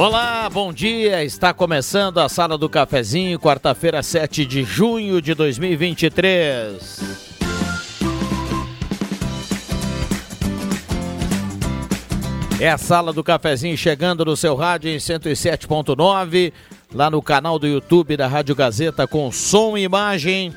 Olá, bom dia. Está começando a Sala do Cafezinho, quarta-feira, 7 de junho de 2023. É a Sala do Cafezinho chegando no seu rádio em 107.9, lá no canal do YouTube da Rádio Gazeta com som e imagem.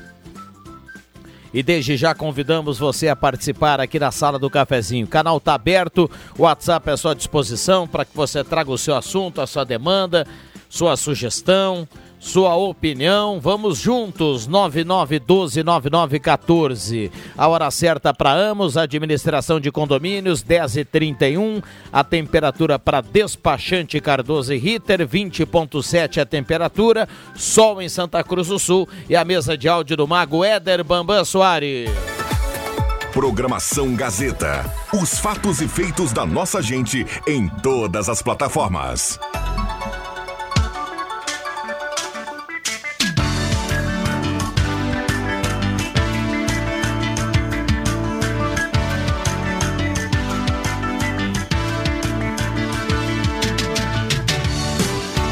E desde já convidamos você a participar aqui na sala do cafezinho. O canal está aberto, o WhatsApp é à sua disposição para que você traga o seu assunto, a sua demanda, sua sugestão sua opinião. Vamos juntos, 99129914. A hora certa para Amos, administração de condomínios, 10h31. A temperatura para despachante Cardoso e Ritter, 20,7 a temperatura. Sol em Santa Cruz do Sul e a mesa de áudio do Mago Éder Bambam Soares. Programação Gazeta. Os fatos e feitos da nossa gente em todas as plataformas.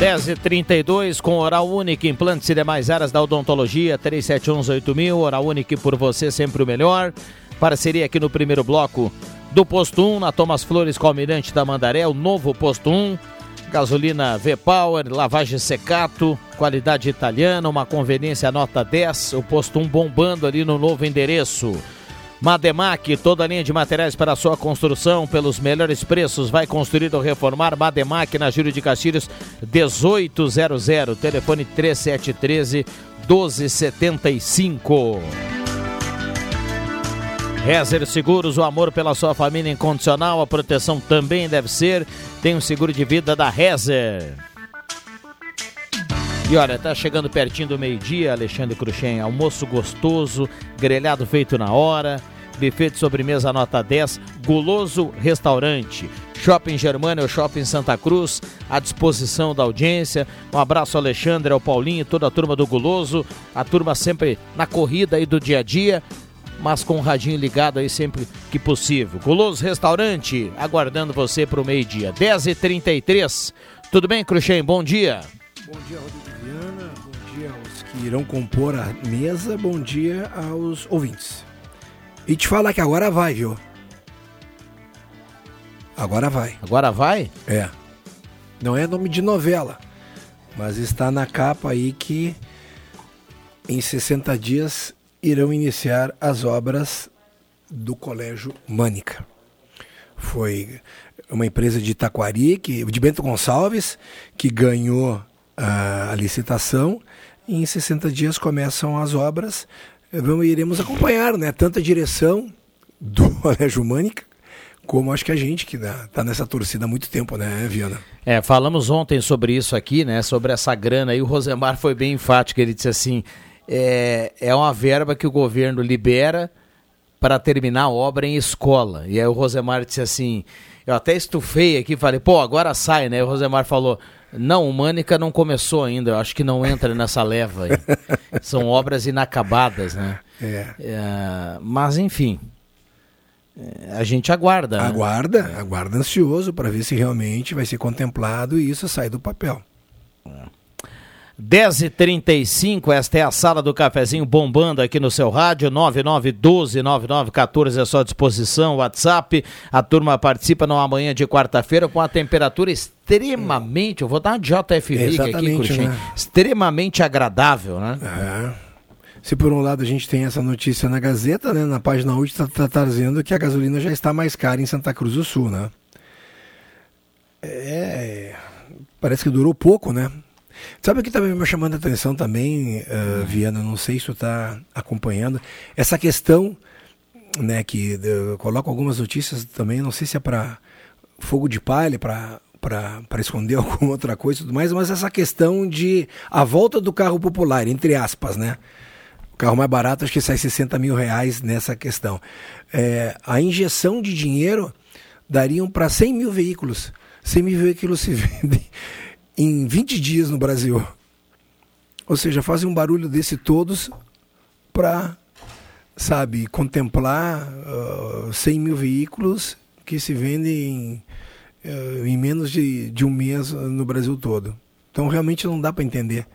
10h32 com Oral Unique, implantes e demais áreas da odontologia, 37118000, Oral Unique por você sempre o melhor. Parceria aqui no primeiro bloco do Posto 1, na Thomas Flores com Almirante da Mandaré, o novo Posto 1. Gasolina V-Power, lavagem secato, qualidade italiana, uma conveniência nota 10, o Posto 1 bombando ali no novo endereço. Mademac, toda a linha de materiais para sua construção pelos melhores preços. Vai construir ou reformar Mademac na Júlio de Castilhos 1800, telefone 3713 1275. Rezer Seguros, o amor pela sua família incondicional, a proteção também deve ser. Tem um seguro de vida da Rezer. E olha, tá chegando pertinho do meio-dia, Alexandre Cruxem, almoço gostoso, grelhado feito na hora, buffet de sobremesa nota 10, guloso restaurante. Shopping Germânia, Shopping Santa Cruz, à disposição da audiência. Um abraço ao Alexandre, ao Paulinho, toda a turma do Guloso, a turma sempre na corrida aí do dia a dia, mas com o radinho ligado aí sempre que possível. Guloso Restaurante, aguardando você para o meio-dia. 10h33. Tudo bem, Cruxem? Bom dia. Bom dia, Rodrigo Viana. Bom dia aos que irão compor a mesa. Bom dia aos ouvintes. E te falar que agora vai, viu? Agora vai. Agora vai? É. Não é nome de novela, mas está na capa aí que em 60 dias irão iniciar as obras do Colégio Mânica. Foi uma empresa de Itaquari, que, de Bento Gonçalves, que ganhou a, a licitação. E em 60 dias começam as obras vamos, iremos acompanhar, né? Tanto a direção do Colégio Mânica, como acho que a gente que está nessa torcida há muito tempo, né, Viana? É, falamos ontem sobre isso aqui, né? Sobre essa grana e o Rosemar foi bem enfático, ele disse assim, é, é uma verba que o governo libera para terminar a obra em escola. E aí o Rosemar disse assim, eu até estufei aqui, falei, pô, agora sai, né? O Rosemar falou, não, o Mânica não começou ainda, eu acho que não entra nessa leva. São obras inacabadas, né? É. é mas, enfim, é, a gente aguarda. Aguarda, né? aguarda ansioso para ver se realmente vai ser contemplado e isso sai do papel. 10h35, esta é a sala do cafezinho bombando aqui no seu rádio, 9912-9914 é sua disposição, WhatsApp. A turma participa numa manhã de quarta-feira com a temperatura extremamente, eu vou dar uma JFV aqui, Cruxem, né? extremamente agradável, né? É. Se por um lado a gente tem essa notícia na Gazeta, né, na página 8 está tá, tá dizendo que a gasolina já está mais cara em Santa Cruz do Sul, né? É, parece que durou pouco, né? Sabe o que estava me chamando a atenção também, uh, Viana? Não sei se tu está acompanhando. Essa questão, né, que eu coloco algumas notícias também, não sei se é para fogo de palha, para para esconder alguma outra coisa e tudo mais, mas essa questão de a volta do carro popular, entre aspas, né? O carro mais barato acho que sai 60 mil reais nessa questão. É, a injeção de dinheiro dariam para 100 mil veículos. 100 mil veículos se vendem em 20 dias no Brasil. Ou seja, fazem um barulho desse todos para, sabe, contemplar uh, 100 mil veículos que se vendem em, uh, em menos de, de um mês no Brasil todo. Então realmente não dá para entender.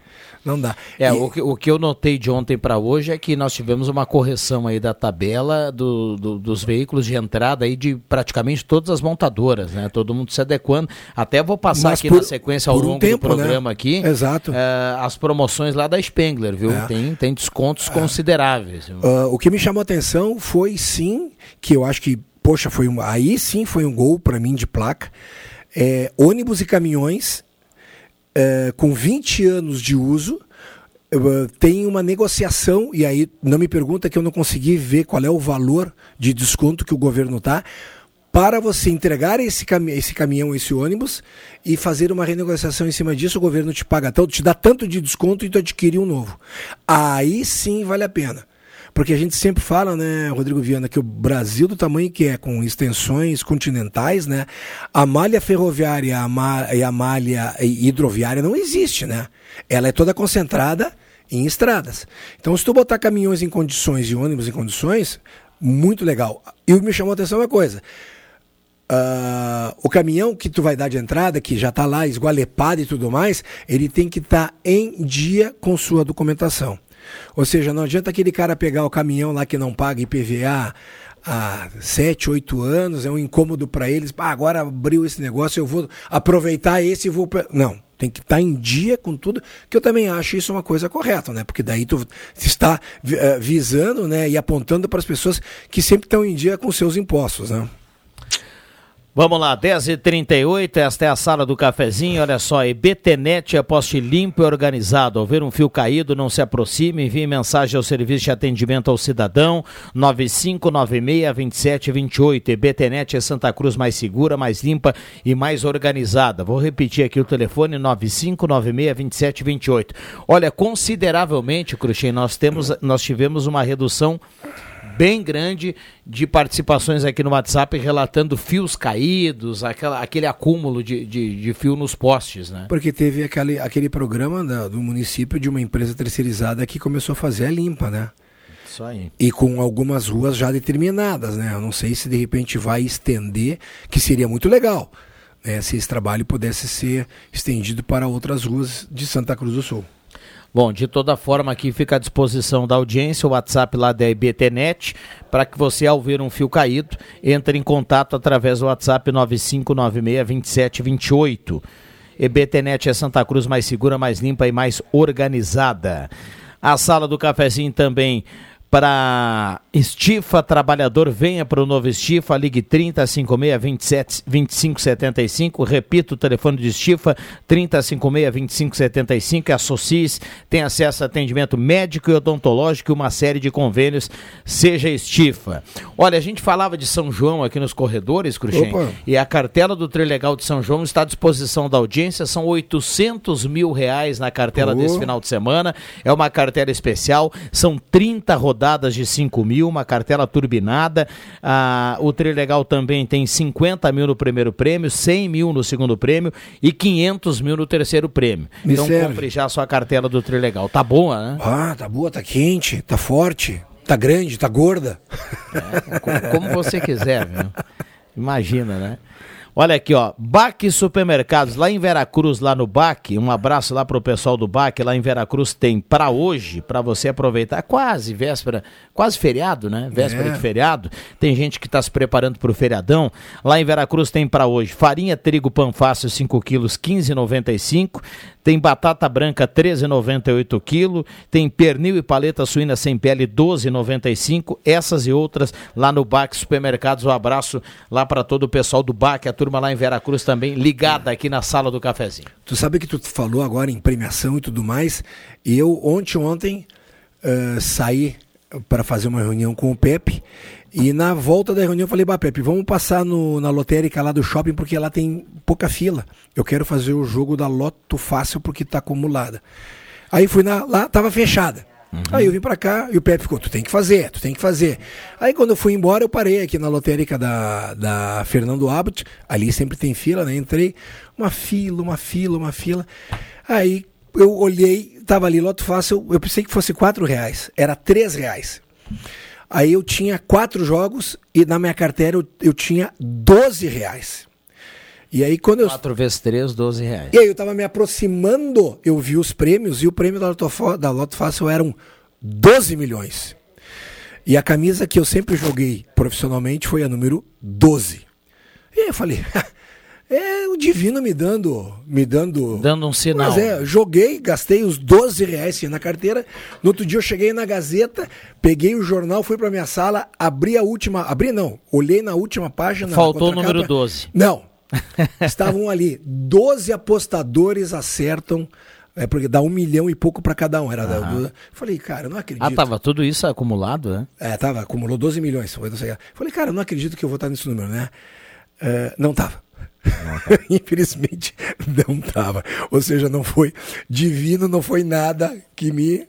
Não dá. É, e... o, que, o que eu notei de ontem para hoje é que nós tivemos uma correção aí da tabela do, do, dos veículos de entrada aí de praticamente todas as montadoras, né? Todo mundo se adequando. Até vou passar Mas aqui por, na sequência ao longo um tempo, do né? programa né? aqui. Exato. É, as promoções lá da Spengler, viu? É. Tem, tem descontos é. consideráveis. Uh, o que me chamou a atenção foi sim, que eu acho que, poxa, foi um, aí sim foi um gol para mim de placa. É, ônibus e caminhões é, com 20 anos de uso, uh, tem uma negociação, e aí não me pergunta que eu não consegui ver qual é o valor de desconto que o governo está, para você entregar esse, cami esse caminhão, esse ônibus, e fazer uma renegociação em cima disso, o governo te paga tanto, te dá tanto de desconto e tu adquirir um novo. Aí sim vale a pena. Porque a gente sempre fala, né, Rodrigo Viana, que o Brasil do tamanho que é, com extensões continentais, né, a malha ferroviária a e a malha hidroviária não existe, né? Ela é toda concentrada em estradas. Então, se tu botar caminhões em condições e ônibus em condições, muito legal. E me chamou a atenção é uma coisa. Uh, o caminhão que tu vai dar de entrada, que já está lá esgualepado e tudo mais, ele tem que estar tá em dia com sua documentação. Ou seja, não adianta aquele cara pegar o caminhão lá que não paga IPVA há 7, 8 anos, é um incômodo para eles. Ah, agora abriu esse negócio, eu vou aproveitar esse e vou. Não, tem que estar tá em dia com tudo, que eu também acho isso uma coisa correta, né? Porque daí tu está eh, visando né, e apontando para as pessoas que sempre estão em dia com seus impostos, né? Vamos lá, 10h38, esta é a sala do cafezinho. Olha só, EBTNet é poste limpo e organizado. Ao ver um fio caído, não se aproxime, envie mensagem ao serviço de atendimento ao cidadão 9596-2728. EBTNet é Santa Cruz mais segura, mais limpa e mais organizada. Vou repetir aqui o telefone 9596-2728. Olha, consideravelmente, Cruxem, nós, temos, nós tivemos uma redução bem grande de participações aqui no WhatsApp relatando fios caídos, aquela, aquele acúmulo de, de, de fio nos postes, né? Porque teve aquele, aquele programa da, do município de uma empresa terceirizada que começou a fazer a limpa, né? Isso aí. E com algumas ruas já determinadas, né? Eu não sei se de repente vai estender, que seria muito legal, né? Se esse trabalho pudesse ser estendido para outras ruas de Santa Cruz do Sul. Bom, de toda forma, aqui fica à disposição da audiência o WhatsApp lá da IBTNet, para que você, ao ver um fio caído, entre em contato através do WhatsApp 9596-2728. EBTNet é Santa Cruz mais segura, mais limpa e mais organizada. A sala do cafezinho também para Estifa Trabalhador, venha para o novo Estifa, ligue 3056 27 2575, repito o telefone de Estifa, 3056 2575, associe-se, tem acesso a atendimento médico e odontológico e uma série de convênios, seja Estifa. Olha, a gente falava de São João aqui nos corredores, Cruxem, e a cartela do Trilegal de São João está à disposição da audiência, são 800 mil reais na cartela oh. desse final de semana, é uma cartela especial, são 30 rodadas rodadas de 5 mil, uma cartela turbinada. Ah, o Trilegal também tem 50 mil no primeiro prêmio, 100 mil no segundo prêmio e 500 mil no terceiro prêmio. Me então serve. compre já a sua cartela do Trilegal. Tá boa, né? Ah, tá boa, tá quente, tá forte, tá grande, tá gorda. É, como você quiser, viu? Imagina, né? Olha aqui, ó. Baque Supermercados, lá em Veracruz, lá no Baque. Um abraço lá pro pessoal do Baque. Lá em Veracruz tem para hoje, para você aproveitar. Quase véspera, quase feriado, né? Véspera É. de feriado. Tem gente que tá se preparando pro feriadão. Lá em Veracruz tem para hoje farinha, trigo, pão fácil, 5 quilos, 15,95. Tem batata branca 13,98 quilo, tem pernil e paleta suína sem pele 12,95. Essas e outras lá no Bac Supermercados. Um abraço lá para todo o pessoal do Bac, a turma lá em Veracruz também ligada aqui na sala do cafezinho. Tu sabe que tu falou agora em premiação e tudo mais. E eu ontem, ontem, eh, saí para fazer uma reunião com o Pepe. E na volta da reunião eu falei, bah, Pepe, vamos passar no, na lotérica lá do shopping porque lá tem pouca fila. Eu quero fazer o jogo da Loto Fácil porque tá acumulada. Aí fui na, lá, tava fechada. Aí eu vim pra cá e o Pepe ficou, tu tem que fazer, tu tem que fazer. Aí quando eu fui embora, eu parei aqui na lotérica da, da Fernando Abbott, ali sempre tem fila, né? Entrei, uma fila, uma fila, uma fila. Aí eu olhei, tava ali, loto fácil, eu pensei que fosse quatro reais, era três reais. Aí eu tinha quatro jogos e na minha carteira eu, eu tinha 12 reais. E aí quando eu 4 vezes 3, 12 reais. e aí eu tava me aproximando, eu vi os prêmios e o prêmio da Loto, da Loto Fácil eram 12 milhões. E a camisa que eu sempre joguei profissionalmente foi a número 12. E aí eu falei, é o divino me dando, me dando Dando um sinal. Mas é, joguei, gastei os 12 reais na carteira. No outro dia eu cheguei na Gazeta, peguei o jornal, fui pra minha sala, abri a última. Abri não, olhei na última página. na Faltou o número 12. Não. Estavam ali. 12 apostadores acertam. É porque dá um milhão e pouco pra cada um. Era da- Falei, cara, eu não acredito. Ah, tava tudo isso acumulado, né? É, tava, acumulou 12 milhões. Falei, cara, eu não acredito que eu vou estar nesse número, né? É, não tava. Infelizmente, não tava. Ou seja, não foi divino, não foi nada que me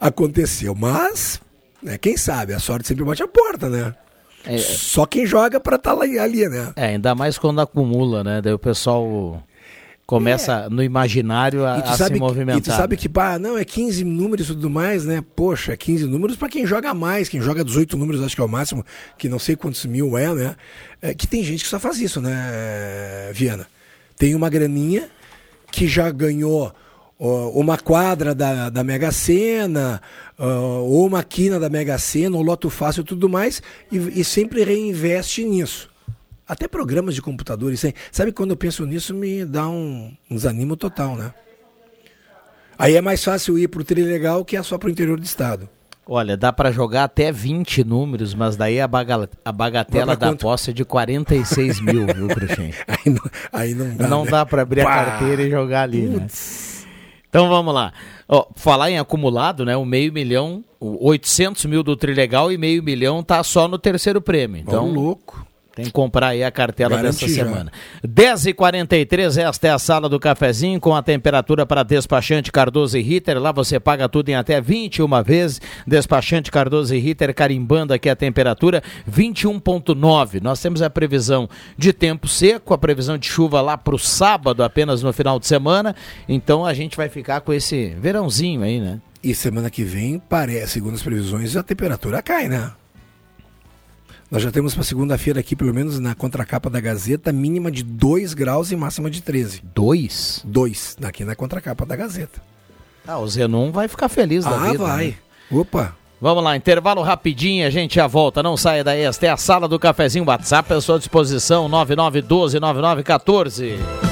aconteceu. Mas, né, quem sabe, a sorte sempre bate a porta, né? É, Só quem joga pra estar lá ali, né? é, ainda mais quando acumula, né? Daí o pessoal começa no imaginário a, É. A sabe se que, movimentar. e tu sabe né? que, pá, não, é 15 números e tudo mais, né? Poxa, 15 números pra quem joga mais, quem joga 18 números, acho que é o máximo, que não sei quantos mil é, né? É, que tem gente que só faz isso, né, Viana? Tem uma graninha que já ganhou uma quadra da, da Mega Sena, ou uma quina da Mega Sena, um loto fácil e tudo mais, e, e sempre reinveste nisso. Até programas de computador, isso aí. Sabe quando eu penso nisso, me dá um, um desanimo total, né? Aí é mais fácil ir pro Trilegal que é só pro interior do estado. Olha, dá pra jogar até 20 números, mas daí a, baga- a bagatela da quanto? posse é de 46 mil, viu, Cruxem? Aí não, aí não dá. Não né? dá pra abrir Pá! a carteira e jogar ali, né? Então vamos lá. Ó, falar em acumulado, né? O meio milhão, o 800 mil do Trilegal e meio milhão tá só no terceiro prêmio. Então, Então louco. Tem que comprar aí a cartela dessa já. semana. 10h43, esta é a sala do cafezinho com a temperatura para despachante Cardoso e Ritter. Lá você paga tudo em até 21 vezes. Despachante Cardoso e Ritter carimbando aqui a temperatura 21.9. Nós temos a previsão de tempo seco, a previsão de chuva lá para o sábado, apenas no final de semana. Então a gente vai ficar com esse verãozinho aí, né? E semana que vem, parece, segundo as previsões, a temperatura cai, né? Nós já temos para segunda-feira aqui, pelo menos na contracapa da Gazeta, mínima de 2 graus e máxima de 13. Dois? 2, aqui na contracapa da Gazeta. Ah, o Zenon vai ficar feliz da ah, vida. vai. né? Opa. Vamos lá, intervalo rapidinho, a gente já volta. Não saia daí, esta é a sala do cafezinho WhatsApp à sua disposição, 99129914.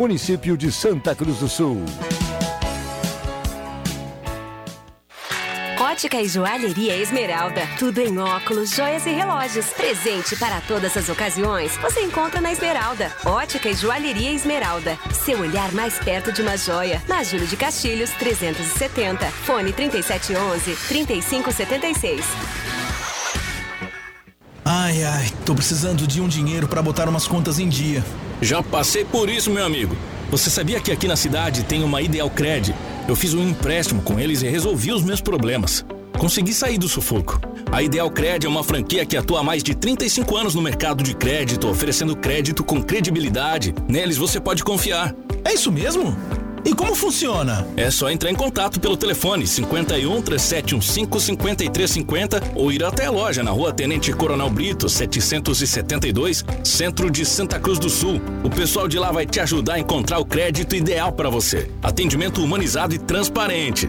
município de Santa Cruz do Sul. Ótica e Joalheria Esmeralda. Tudo em óculos, joias e relógios. Presente para todas as ocasiões. Você encontra na Esmeralda. Ótica e Joalheria Esmeralda. Seu olhar mais perto de uma joia. Na Júlio de Castilhos, 370. Fone 3711-3576. Ai, ai, tô precisando de um dinheiro para botar umas contas em dia. Já passei por isso, meu amigo. Você sabia que aqui na cidade tem uma Ideal Cred? Eu fiz um empréstimo com eles e resolvi os meus problemas. Consegui sair do sufoco. A Ideal Cred é uma franquia que atua há mais de 35 anos no mercado de crédito, oferecendo crédito com credibilidade. Neles você pode confiar. É isso mesmo? E como funciona? É só entrar em contato pelo telefone 51 3715 5350 ou ir até a loja na rua Tenente Coronel Brito, 772, centro de Santa Cruz do Sul. O pessoal de lá vai te ajudar a encontrar o crédito ideal para você. Atendimento humanizado e transparente.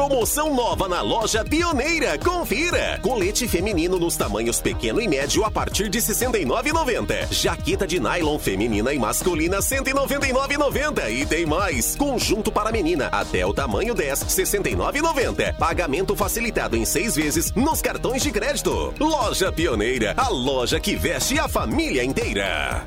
Promoção nova na loja Pioneira. Confira! Colete feminino nos tamanhos pequeno e médio a partir de R$ 69,90. Jaqueta de nylon feminina e masculina R$ 199,90. E tem mais! Conjunto para menina até o tamanho 10, R$ 69,90. Pagamento facilitado em seis vezes nos cartões de crédito. Loja Pioneira, a loja que veste a família inteira.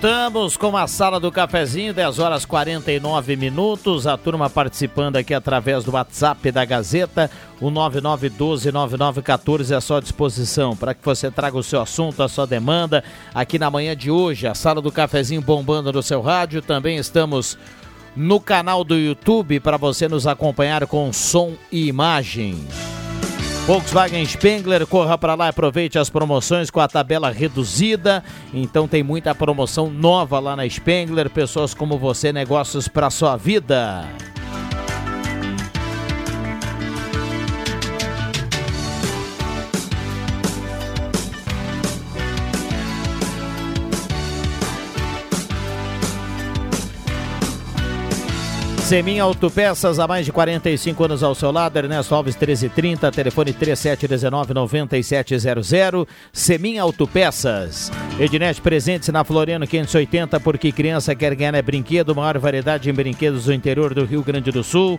Voltamos com a sala do cafezinho, 10 horas 49 minutos. A turma participando aqui através do WhatsApp da Gazeta, o 99129914 é à sua disposição para que você traga o seu assunto, a sua demanda. Aqui na manhã de hoje, a sala do cafezinho bombando no seu rádio. Também estamos no canal do YouTube para você nos acompanhar com som e imagem. Volkswagen Spengler, corra para lá aproveite as promoções com a tabela reduzida. Então tem muita promoção nova lá na Spengler. Pessoas como você, negócios para sua vida. Semin Autopeças, há mais de 45 anos ao seu lado, Ernesto Alves 1330, telefone 3719-9700. Semin Autopeças. Ednet presentes na Floriano 580, porque criança quer ganhar é brinquedo, maior variedade em brinquedos do interior do Rio Grande do Sul.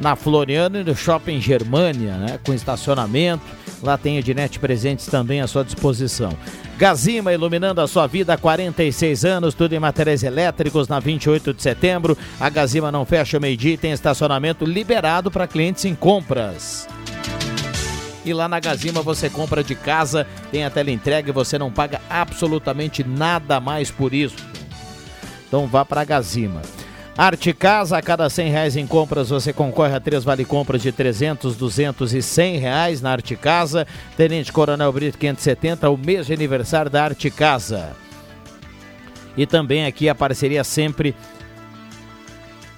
Na Floriano e no Shopping Germania, né, com estacionamento. Lá tem Ednet presentes também à sua disposição. Gazima iluminando a sua vida há 46 anos, tudo em materiais elétricos na 28 de setembro. A Gazima não fecha o meio-dia e tem estacionamento liberado para clientes em compras. E lá na Gazima você compra de casa, tem a tela entrega e você não paga absolutamente nada mais por isso. Então vá para a Gazima. Arte Casa, a cada 100 reais em compras você concorre a três vale compras de 300, 200 e 100 reais na Arte Casa. Tenente Coronel Brito 570, o mês de aniversário da Arte Casa. E também aqui a parceria sempre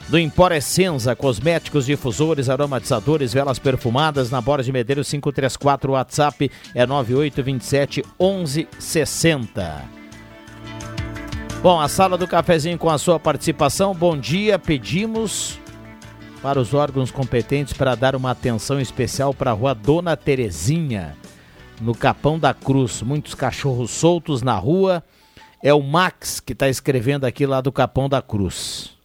do Empor Essenza, cosméticos, difusores, aromatizadores, velas perfumadas, na Borda de Medeiros 534, WhatsApp é 9827 1160. Bom, a sala do cafezinho com a sua participação. Bom dia, pedimos para os órgãos competentes para dar uma atenção especial para a rua Dona Terezinha, no Capão da Cruz. Muitos cachorros soltos na rua. É o Max que está escrevendo aqui lá do Capão da Cruz.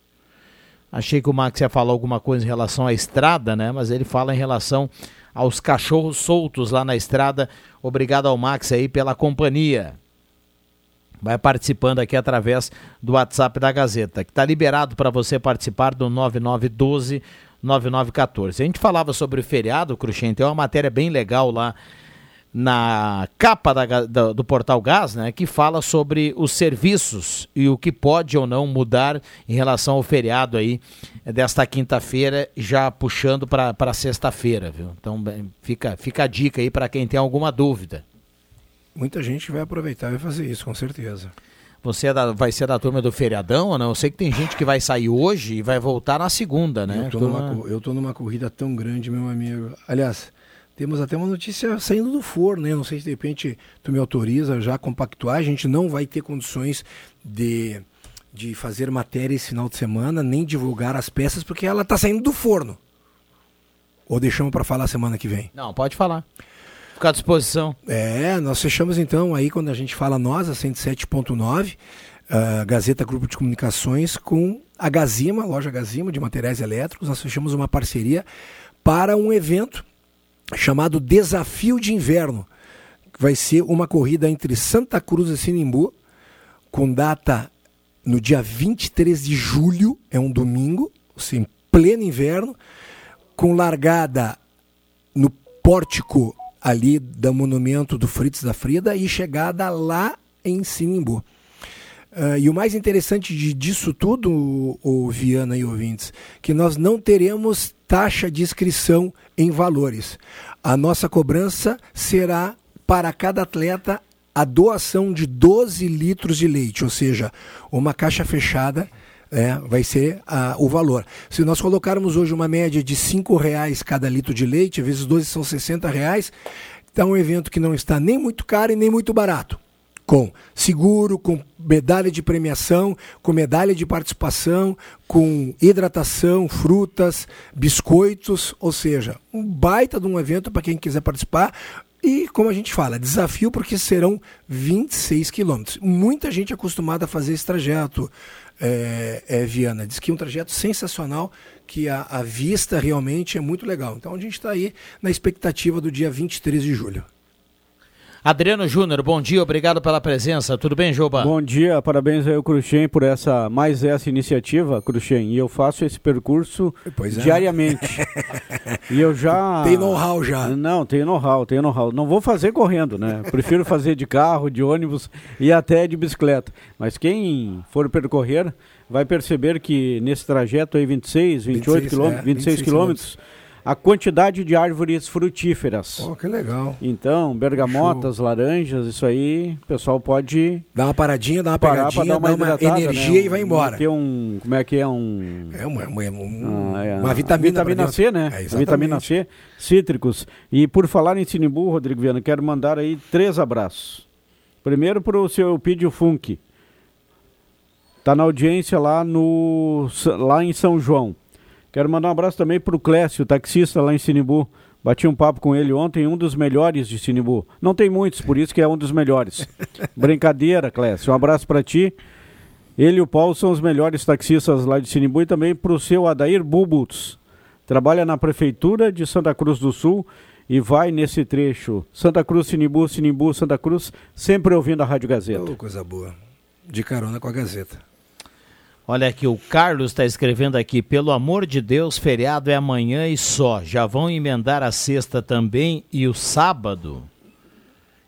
Achei que o Max ia falar alguma coisa em relação à estrada, né? Mas ele fala em relação aos cachorros soltos lá na estrada. Obrigado ao Max aí pela companhia vai participando aqui através do WhatsApp da Gazeta, que está liberado para você participar do 9912 9914. A gente falava sobre o feriado, Cruxem, tem uma matéria bem legal lá na capa da, do portal Gás, né, que fala sobre os serviços e o que pode ou não mudar em relação ao feriado aí desta quinta-feira, já puxando para sexta-feira, viu? Então fica, fica a dica aí para quem tem alguma dúvida muita gente vai aproveitar e vai fazer isso, com certeza. Você é da, vai ser da turma do feriadão ou não? Eu sei que tem gente que vai sair hoje e vai voltar na segunda, né? Eu tô, turma... numa, numa corrida tão grande, meu amigo. Aliás, temos até uma notícia saindo do forno, né? Não sei se de repente tu me autoriza já a compactuar. A gente não vai ter condições de, de fazer matéria esse final de semana, nem divulgar as peças, porque ela está saindo do forno. Ou deixamos para falar semana que vem? Não, pode falar. Ficar à disposição. É, nós fechamos então aí quando a gente fala nós, a 107.9, a Gazeta Grupo de Comunicações, com a Gazima, loja Gazima de materiais elétricos. Nós fechamos uma parceria para um evento chamado Desafio de Inverno. Vai ser uma corrida entre Santa Cruz e Sinimbu, com data no dia 23 de julho, é um domingo, assim, pleno inverno, com largada no pórtico ali do monumento do Fritz da Frida e chegada lá em Sinimbu. Uh, e o mais interessante de, disso tudo, o, o Viana e ouvintes, que nós não teremos taxa de inscrição em valores. A nossa cobrança será para cada atleta a doação de 12 litros de leite, ou seja, uma caixa fechada é, vai ser a, o valor. Se nós colocarmos hoje uma média de R$ reais cada litro de leite, vezes 12 são R$ reais, então é um evento que não está nem muito caro e nem muito barato. Com seguro, com medalha de premiação, com medalha de participação, com hidratação, frutas, biscoitos, ou seja, um baita de um evento para quem quiser participar. E, como a gente fala, desafio porque serão 26 quilômetros. Muita gente é acostumada a fazer esse trajeto, é, é, Viana. Diz que é um trajeto sensacional, que a, a vista realmente é muito legal. Então a gente está aí na expectativa do dia 23 de julho. Adriano Júnior, bom dia, obrigado pela presença. Tudo bem, Juba? Bom dia, parabéns ao Cruxem por essa mais essa iniciativa, Cruxem. E eu faço esse percurso é. diariamente. e eu já Tem know-how já. Não, tenho know-how, tenho know-how. Não vou fazer correndo, né? Prefiro fazer de carro, de ônibus e até de bicicleta. Mas quem for percorrer vai perceber que nesse trajeto aí 26, 28 quilômetros, 26 quilômetros a quantidade de árvores frutíferas. Oh, que legal. Então, bergamotas, Show. laranjas, isso aí, o pessoal pode... Dar uma paradinha, dar uma pegadinha, dar uma, dar uma energia né? e vai embora. Ter um, como é que é? Um... É uma, uma, um, ah, é, uma vitamina, vitamina C, né? É, vitamina C, cítricos. E por falar em Sinimbu, Rodrigo Viana, quero mandar aí três abraços. Primeiro para o seu Pídio Funk. Está na audiência lá, no, lá em São João. Quero mandar um abraço também para o Clécio, taxista lá em Sinibu. Bati um papo com ele ontem, um dos melhores de Sinibu. Não tem muitos, por isso que é um dos melhores. Brincadeira, Clécio. Um abraço para ti. Ele e o Paulo são os melhores taxistas lá de Sinibu e também para o seu Adair Bubuts. Trabalha na Prefeitura de Santa Cruz do Sul e vai nesse trecho. Santa Cruz, Sinibu, Sinibu, Santa Cruz, sempre ouvindo a Rádio Gazeta. Oh, coisa boa. De carona com a Gazeta. Olha aqui, o Carlos está escrevendo aqui, pelo amor de Deus, feriado é amanhã e só. Já vão emendar a sexta também e o sábado?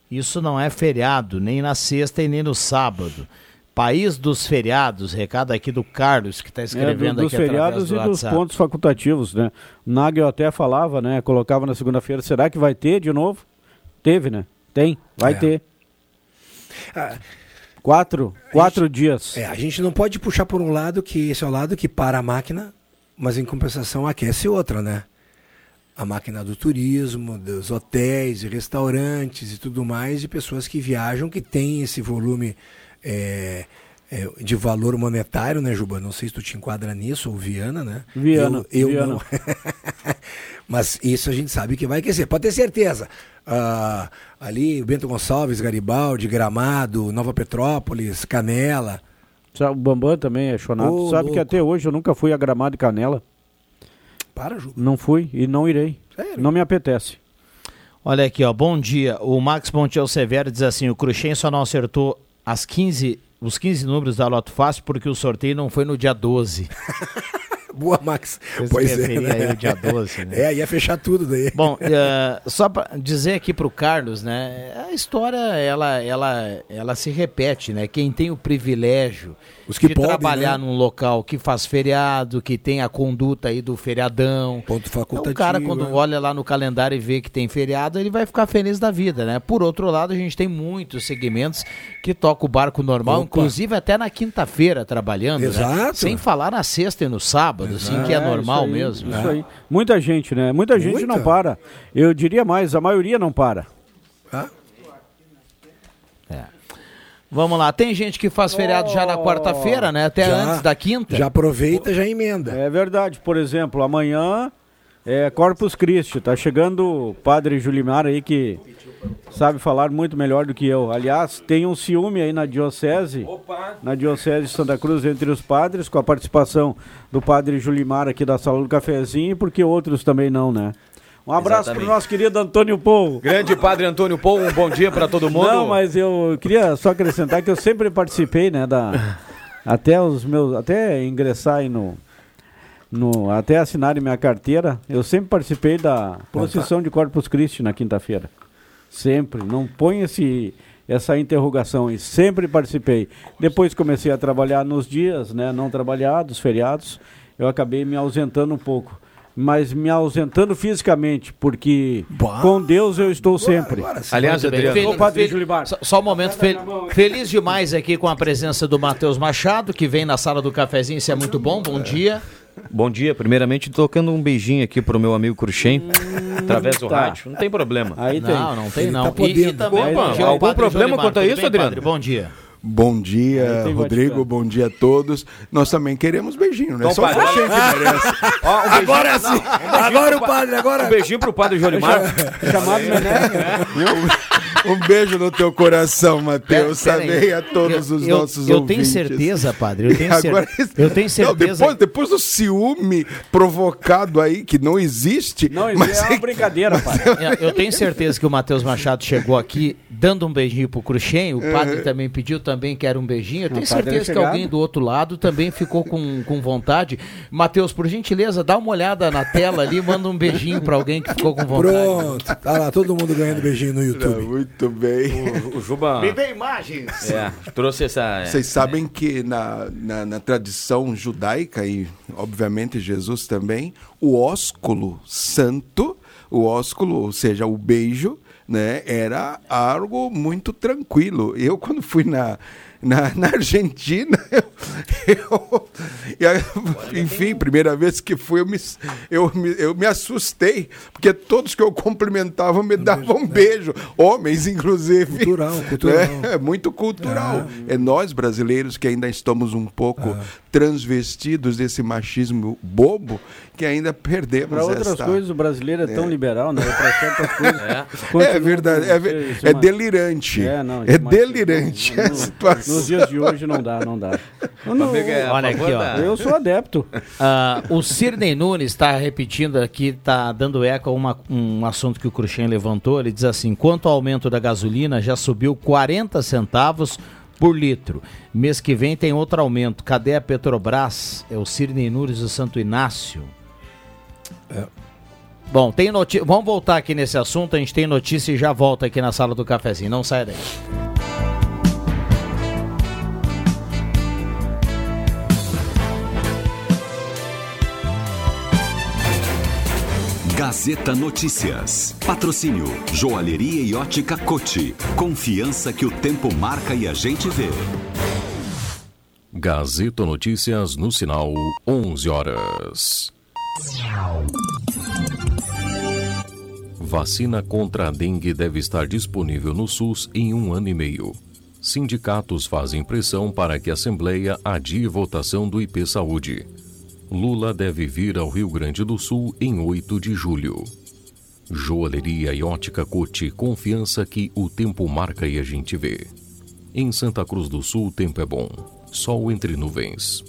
Isso não é feriado, nem na sexta e nem no sábado. País dos feriados, recado aqui do Carlos, que está É, escrevendo do- dos aqui feriados através e do dos WhatsApp. pontos facultativos, né? O Nagel até falava, né? Colocava na segunda-feira. Será que vai ter de novo? Teve, né? Tem, vai É. ter. Ah, Quatro, quatro dias. É, a gente não pode puxar por um lado que esse é o lado que para a máquina, mas em compensação aquece outra, né? A máquina do turismo, dos hotéis e restaurantes e tudo mais, de pessoas que viajam, que tem esse volume é, é, de valor monetário, né, Juba? Não sei se tu te enquadra nisso, ou Viana, né? Viana, Eu, eu Viana. não. Mas isso a gente sabe que vai aquecer, pode ter certeza. Ah, ali, Bento Gonçalves, Garibaldi, Gramado, Nova Petrópolis, Canela. O Bambam também é chonado. Ô, Sabe que louco. até hoje eu nunca fui a Gramado e Canela. Para, Ju. Não fui e não irei. Não me apetece. Olha aqui, ó. Bom dia. O Max Montiel Severo diz assim: o Cruxem só não acertou as 15, os 15 números da Loto Fácil porque o sorteio não foi no dia 12. Boa, Max. Vocês pois é, né? aí o dia 12, né? É, ia fechar tudo daí. Bom, eh, só para dizer aqui pro Carlos, né? A história ela, ela, ela se repete, né? Quem tem o privilégio Os que de podem, trabalhar né? num local que faz feriado, que tem a conduta aí do feriadão. Ponto Então, facultativo. o cara, quando né? olha lá no calendário e vê que tem feriado, ele vai ficar feliz da vida, né? Por outro lado, a gente tem muitos segmentos que tocam o barco normal, Opa. inclusive até na quinta-feira trabalhando, né? Exato. Sem falar na sexta e no sábado, assim, que é, normal isso aí, mesmo. Isso né? aí. Muita gente, né? Muita gente Muita. não para. Eu diria mais, a maioria não para. Ah, Vamos lá, tem gente que faz feriado já na quarta-feira, né? Até Já. antes da quinta. já aproveita, já emenda. É verdade. Por exemplo, amanhã é Corpus Christi. Tá chegando o padre Julimar aí que sabe falar muito melhor do que eu. Aliás, tem um ciúme aí na diocese, na diocese de Santa Cruz entre os padres, com a participação do padre Julimar aqui da sala do cafezinho, porque outros também não, né? Um abraço Exatamente. pro nosso querido Antônio Pou. Grande Padre Antônio Pou, um bom dia para todo mundo. Não, mas eu queria só acrescentar que eu sempre participei, né, da até os meus, até ingressar aí no no até assinarem minha carteira, eu sempre participei da procissão de Corpus Christi na quinta-feira. Sempre, não põe esse essa interrogação e sempre participei. Depois comecei a trabalhar nos dias, né, não trabalhados, feriados, eu acabei me ausentando um pouco. Mas me ausentando fisicamente, porque com Deus eu estou sempre. Aliás. Adriano, Fel- Ô, Padre fel- só, só um momento, fel- feliz demais aqui com a presença do Matheus Machado, que vem na sala do cafezinho, isso é muito bom, bom dia. bom dia. Primeiramente, tocando um beijinho aqui pro meu amigo Cruxem, através do tá. rádio. Não tem problema. Aí tem. Não, não tem não. tá podendo. também Opa, algum problema Jolimar. quanto a isso, bem, Adriano? Padre? Bom dia. Bom dia, Rodrigo. Bom dia a todos. Nós também queremos beijinho, né? Então, Só o padre, Cruxem que merece. Ó, um Agora sim! Agora o padre, agora. Um beijinho pro Padre Jolimar. Chamado Meneghel. Um, um beijo no teu coração, Matheus. Também a todos Eu- os eu, nossos eu ouvintes. tenho certeza, padre, eu tenho, cer- Agora, eu tenho Não, certeza. depois, depois do ciúme provocado aí, que não existe. Não, isso mas é uma brincadeira, pai. É, Eu tenho certeza que o Matheus Machado chegou aqui dando um beijinho pro Cruxem, o padre também pediu também que era um beijinho. Eu tenho O padre certeza é que alguém do outro lado também ficou com, com vontade. Matheus, por gentileza, dá uma olhada na tela ali, manda um beijinho pra alguém que ficou com vontade. Pronto. Tá lá, todo mundo ganhando beijinho no Não, YouTube. Muito bem. O, o Juba dê imagens. é, trouxe essa. Vocês sabem que na, na, na tradição judaica, e obviamente Jesus também, o ósculo santo, o ósculo, ou seja, o beijo, né, era algo muito tranquilo. Eu, quando fui na, na, na Argentina, eu, eu- enfim, primeira vez que fui, eu me, eu, me, eu me assustei, porque todos que eu cumprimentava me davam um beijo, homens, inclusive. Cultural, cultural. É, é muito cultural. É. nós brasileiros que ainda estamos um pouco transvestidos desse machismo bobo que ainda perdemos Para outras esta... coisas, o brasileiro é tão liberal, né? Para certas coisas. continua É verdade, é, é delirante. É, não, é demais. delirante No-. Nos dias de hoje não dá, não dá. Não- amigo é Olha aqui, ó. eu sou adepto. Ah, o Cirnei Nunes está repetindo aqui, está dando eco a uma- um assunto que o Cruxem levantou. Ele diz assim: quanto ao aumento da gasolina, já subiu 40 centavos por litro. Mês que vem tem outro aumento. Cadê a Petrobras? É o Cirnei Nunes do Santo Inácio. Bom, tem notícia. Vamos voltar aqui nesse assunto. A gente tem notícia e já volta aqui na sala do cafezinho. Não sai daí. Gazeta Notícias. Patrocínio Joalheria e Ótica Cote. Confiança que o tempo marca e a gente vê. Gazeta Notícias no sinal 11 horas. Vacina contra a dengue deve estar disponível no SUS em um ano e meio. Sindicatos fazem pressão para que a Assembleia adie votação do IP Saúde. Lula deve vir ao Rio Grande do Sul em 8 de julho. Joalheria e ótica Cote, confiança que o tempo marca e a gente vê. Em Santa Cruz do Sul, o tempo é bom. Sol entre nuvens.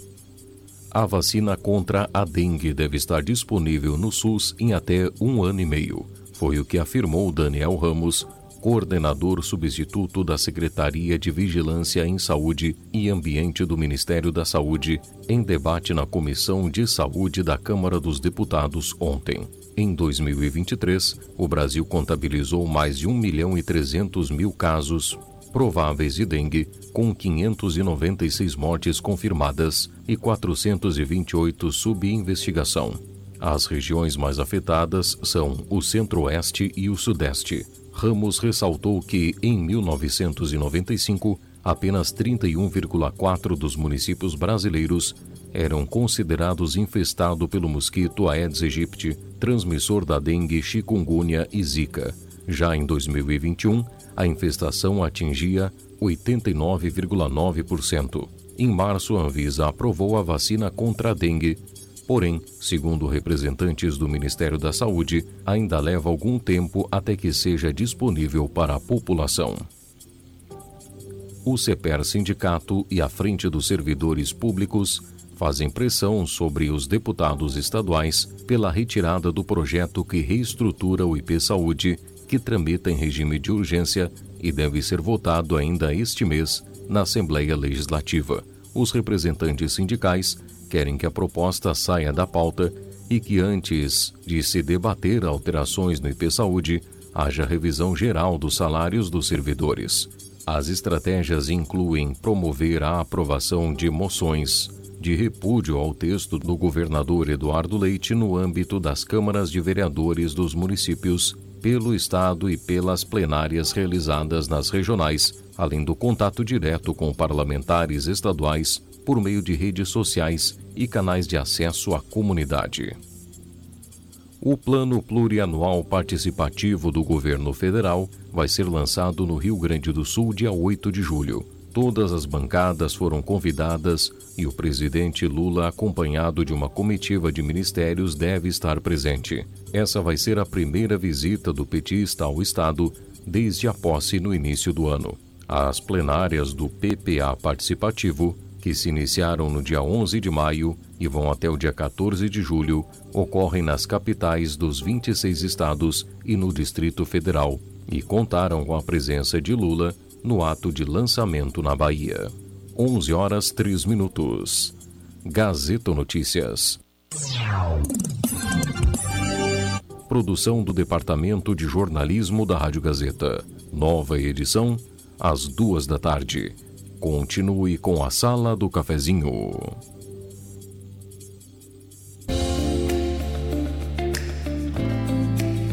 A vacina contra a dengue deve estar disponível no SUS em até um ano e meio. Foi o que afirmou Daniel Ramos, coordenador substituto da Secretaria de Vigilância em Saúde e Ambiente do Ministério da Saúde, em debate na Comissão de Saúde da Câmara dos Deputados ontem. Em 2023, o Brasil contabilizou mais de 1 milhão e 300 mil casos prováveis de dengue, com 596 mortes confirmadas e 428 sob investigação. As regiões mais afetadas são o Centro-Oeste e o Sudeste. Ramos ressaltou que, em 1995, apenas 31,4% dos municípios brasileiros eram considerados infestados pelo mosquito Aedes aegypti, transmissor da dengue, chikungunya e zika. Já em 2021, a infestação atingia 89,9%. Em março, a Anvisa aprovou a vacina contra a dengue. Porém, segundo representantes do Ministério da Saúde, ainda leva algum tempo até que seja disponível para a população. O CEPER Sindicato e a Frente dos Servidores Públicos fazem pressão sobre os deputados estaduais pela retirada do projeto que reestrutura o IP Saúde que tramita em regime de urgência e deve ser votado ainda este mês na Assembleia Legislativa. Os representantes sindicais querem que a proposta saia da pauta e que antes de se debater alterações no IP Saúde, haja revisão geral dos salários dos servidores. As estratégias incluem promover a aprovação de moções de repúdio ao texto do governador Eduardo Leite no âmbito das câmaras de vereadores dos municípios pelo Estado e pelas plenárias realizadas nas regionais, além do contato direto com parlamentares estaduais por meio de redes sociais e canais de acesso à comunidade. O Plano Plurianual Participativo do Governo Federal vai ser lançado no Rio Grande do Sul dia 8 de julho. Todas as bancadas foram convidadas e o presidente Lula, acompanhado de uma comitiva de ministérios, deve estar presente. Essa vai ser a primeira visita do petista ao Estado desde a posse no início do ano. As plenárias do PPA Participativo, que se iniciaram no dia 11 de maio e vão até o dia 14 de julho, ocorrem nas capitais dos 26 estados e no Distrito Federal e contaram com a presença de Lula no ato de lançamento na Bahia. 11 horas 3 minutos. Gazeta Notícias. Produção do Departamento de Jornalismo da Rádio Gazeta. Nova edição, às duas da tarde. Continue com a Sala do Cafezinho.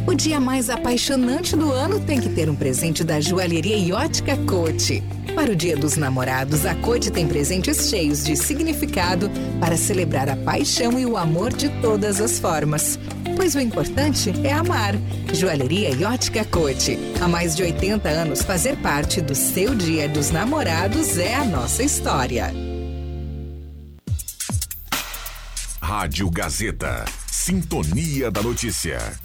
O dia mais apaixonante do ano tem que ter um presente da joalheria Iótica Cote. Para o Dia dos Namorados, a Cote tem presentes cheios de significado para celebrar a paixão e o amor de todas as formas. Pois o importante é amar. Joalheria Iótica Cote. Há mais de 80 anos, fazer parte do seu Dia dos Namorados é a nossa história. Rádio Gazeta. Sintonia da Notícia.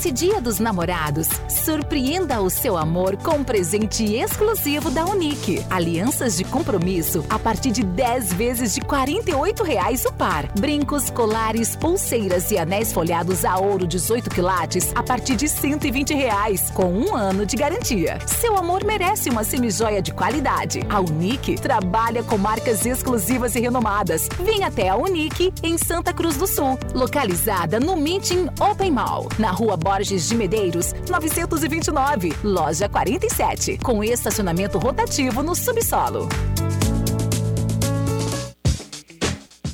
Nesse Dia dos Namorados, surpreenda o seu amor com um presente exclusivo da Unique. Alianças de compromisso a partir de 10 vezes de 48 reais o par. Brincos, colares, pulseiras e anéis folhados a ouro 18 quilates a partir de 120 reais, com um ano de garantia. Seu amor merece uma semijoia de qualidade. A Unique trabalha com marcas exclusivas e renomadas. Venha até a Unique em Santa Cruz do Sul, localizada no Meeting Open Mall, na rua Borges de Medeiros, 929, loja 47, com estacionamento rotativo no subsolo.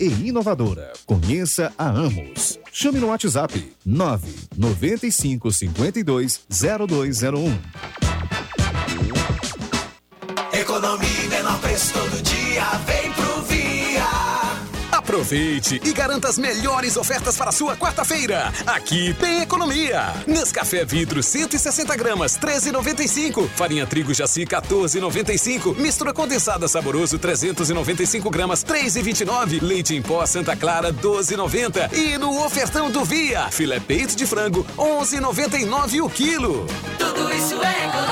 e inovadora. Conheça a Amos. Chame no WhatsApp 995 52 0201. Economia menor preço Aproveite e garanta as melhores ofertas para sua quarta-feira. Aqui tem economia. Nescafé vidro 160 gramas, 13,95. Farinha trigo jaci 14,95. Mistura condensada saboroso 395 gramas, 3,29. Leite em pó Santa Clara 12,90. E no ofertão do Via, filé peito de frango 11,99 o quilo. Tudo isso é economia.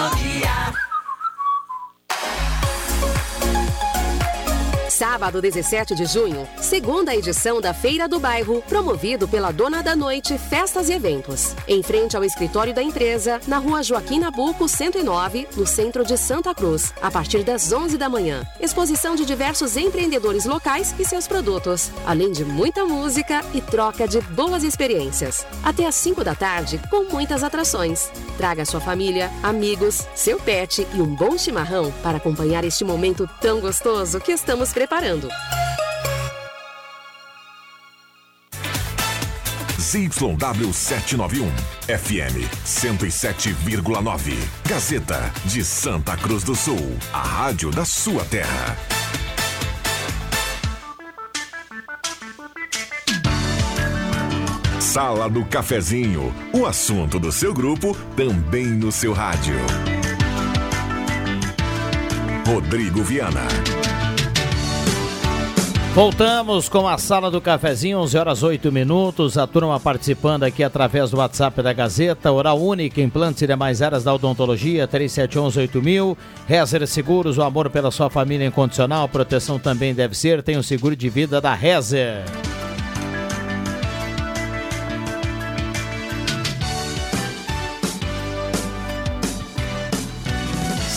Sábado 17 de junho, segunda edição da Feira do Bairro, promovido pela Dona da Noite Festas e Eventos. Em frente ao escritório da empresa, na rua Joaquim Nabuco, 109, no centro de Santa Cruz, a partir das 11 da manhã. Exposição de diversos empreendedores locais e seus produtos, além de muita música e troca de boas experiências. Até às 5 da tarde, com muitas atrações. Traga sua família, amigos, seu pet e um bom chimarrão para acompanhar este momento tão gostoso que estamos preparando. ZYW 791, FM 107,9. Gazeta de Santa Cruz do Sul, a rádio da sua terra. Sala do Cafezinho, o assunto do seu grupo também no seu rádio. Rodrigo Viana. Voltamos com a sala do cafezinho, 11 horas 8 minutos. A turma participando aqui através do WhatsApp da Gazeta. Oral Única, implantes e demais áreas da odontologia, 3711-8000. Rezer Seguros, o amor pela sua família incondicional. Proteção também deve ser. Tem o seguro de vida da Rezer.